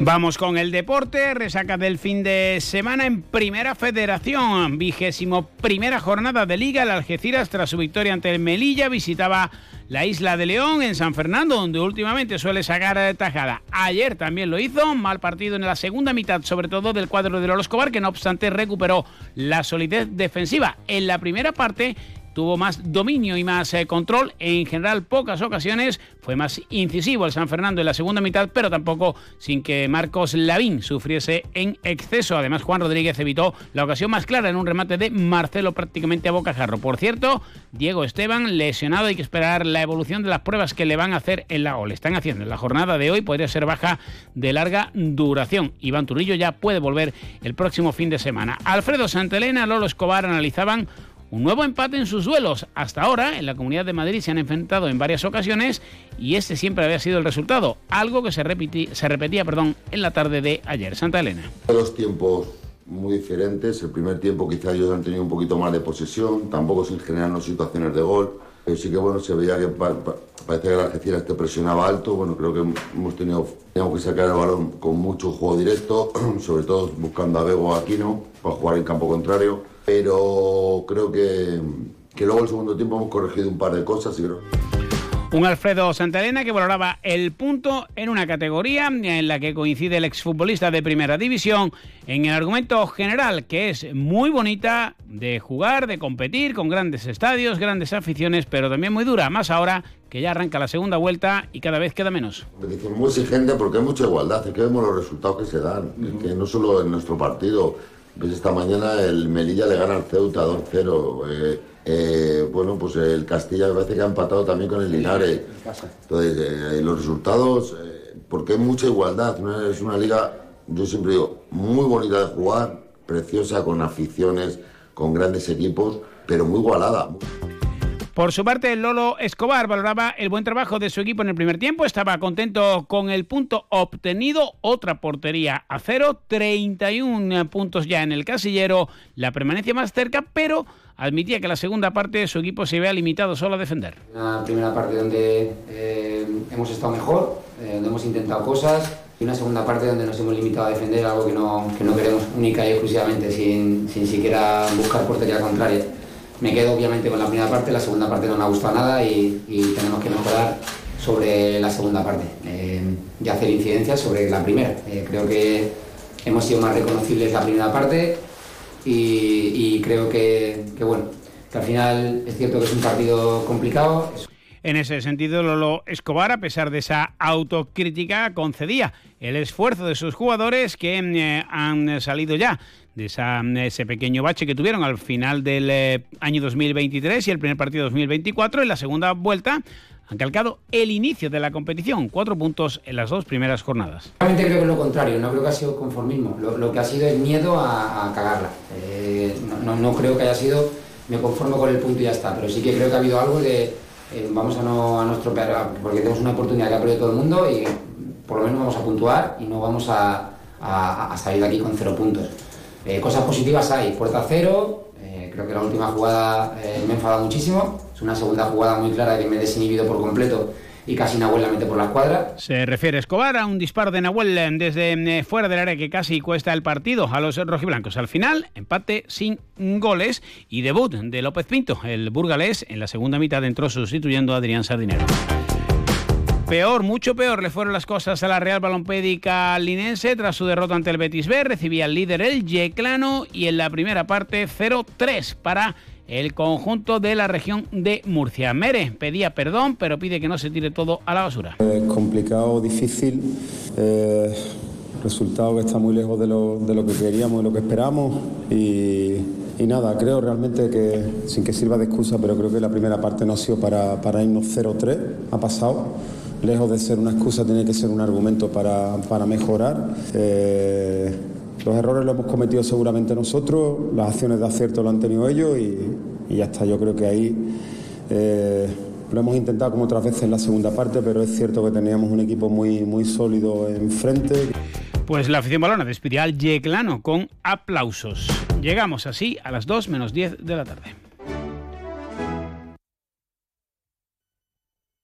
Vamos con el deporte, resaca del fin de semana en Primera Federación, vigésimo primera jornada de Liga. El Algeciras, tras su victoria ante el Melilla, visitaba la isla de León en San Fernando, donde últimamente suele sacar tajada. Ayer también lo hizo, mal partido en la segunda mitad, sobre todo del cuadro de Lolo Escobar, que no obstante recuperó la solidez defensiva. En la primera parte tuvo más dominio y más eh, control. En general, pocas ocasiones fue más incisivo el San Fernando en la segunda mitad, pero tampoco sin que Marcos Lavín sufriese en exceso. Además, Juan Rodríguez evitó la ocasión más clara en un remate de Marcelo prácticamente a bocajarro. Por cierto, Diego Esteban lesionado. Hay que esperar la evolución de las pruebas que le van a hacer en la o le están haciendo en la jornada de hoy. Podría ser baja de larga duración. Iván Turillo ya puede volver el próximo fin de semana. Alfredo Santelena, Lolo Escobar analizaban un nuevo empate en sus duelos. Hasta ahora, en la Comunidad de Madrid se han enfrentado en varias ocasiones y este siempre había sido el resultado, algo que se, repetía, se repetía perdón, en la tarde de ayer. Santa Elena. Dos tiempos muy diferentes. El primer tiempo quizá ellos han tenido un poquito más de posesión, tampoco sin generarnos situaciones de gol. Pero sí que bueno, se veía que pa- pa- parece que la Algeciras te presionaba alto. Bueno, creo que hemos tenido teníamos que sacar el balón con mucho juego directo, sobre todo buscando a Bego Aquino para jugar en campo contrario. Pero creo que, que luego el segundo tiempo hemos corregido un par de cosas y creo. Un Alfredo Santalena que valoraba el punto en una categoría en la que coincide el exfutbolista de primera división en el argumento general que es muy bonita de jugar, de competir con grandes estadios, grandes aficiones, pero también muy dura, más ahora que ya arranca la segunda vuelta y cada vez queda menos. Competición muy exigente porque hay mucha igualdad, es que vemos los resultados que se dan, es que no solo en nuestro partido, ves esta mañana el Melilla le gana al Ceuta 2-0, eh, eh, bueno, pues el Castilla me parece que ha empatado también con el Linares, entonces eh, los resultados, porque hay mucha igualdad, ¿no? es una liga, yo siempre digo, muy bonita de jugar, preciosa, con aficiones, con grandes equipos, pero muy igualada. Por su parte, Lolo Escobar valoraba el buen trabajo de su equipo en el primer tiempo, estaba contento con el punto obtenido, otra portería a cero, 31 puntos ya en el casillero, la permanencia más cerca, pero admitía que la segunda parte su equipo se vea limitado solo a defender. Una primera parte donde eh, hemos estado mejor, eh, donde hemos intentado cosas, y una segunda parte donde nos hemos limitado a defender algo que no, que no queremos única y exclusivamente, sin, sin siquiera buscar portería contraria. Me quedo obviamente con la primera parte, la segunda parte no me ha gustado nada y, y tenemos que mejorar sobre la segunda parte. Eh, y hacer incidencias sobre la primera. Eh, creo que hemos sido más reconocibles la primera parte y, y creo que, que, bueno, que al final es cierto que es un partido complicado, En ese sentido, Lolo Escobar, a pesar de esa autocrítica, concedía el esfuerzo de sus jugadores que eh, han salido ya de esa, ese pequeño bache que tuvieron al final del eh, año 2023 y el primer partido 2024. En la segunda vuelta han calcado el inicio de la competición, cuatro puntos en las dos primeras jornadas. Realmente creo que es lo contrario, no creo que ha sido conformismo, lo, que ha sido es miedo a, cagarla. Eh, no, no, creo que haya sido, me conformo con el punto y ya está, pero sí que creo que ha habido algo de eh, vamos a no, a no estropear, porque tenemos una oportunidad que ha perdido todo el mundo y por lo menos vamos a puntuar y no vamos a salir de aquí con cero puntos. Eh, cosas positivas hay, puerta cero, eh, creo que la última jugada eh, me he enfadado muchísimo, es una segunda jugada muy clara que me he desinhibido por completo y casi Nahuel la mete por la cuadra. Se refiere Escobar a un disparo de Nahuel eh, desde eh, fuera del área que casi cuesta el partido a los rojiblancos. Al final, empate sin goles y debut de López Pinto. El burgalés en la segunda mitad entró sustituyendo a Adrián Sardinero. Peor, mucho peor le fueron las cosas a la Real Balompédica Linense tras su derrota ante el Betis B. Recibía el líder el Yeclano y en la primera parte 0-3 para el conjunto de la región de Murcia. Mere pedía perdón, pero pide que no se tire todo a la basura. Es complicado, difícil, eh, resultado que está muy lejos de lo, de lo que queríamos, de lo que esperamos y, nada, creo realmente que, sin que sirva de excusa, pero creo que la primera parte no ha sido para, para irnos 0-3, ha pasado. Lejos de ser una excusa, tiene que ser un argumento para, para mejorar. Eh, los errores los hemos cometido seguramente nosotros, las acciones de acierto lo han tenido ellos y, ya está. Yo creo que ahí eh, lo hemos intentado como otras veces en la segunda parte, pero es cierto que teníamos un equipo muy, muy sólido enfrente. Pues la afición balona despidió al Yeclano con aplausos. Llegamos así a las 2 menos 10 de la tarde.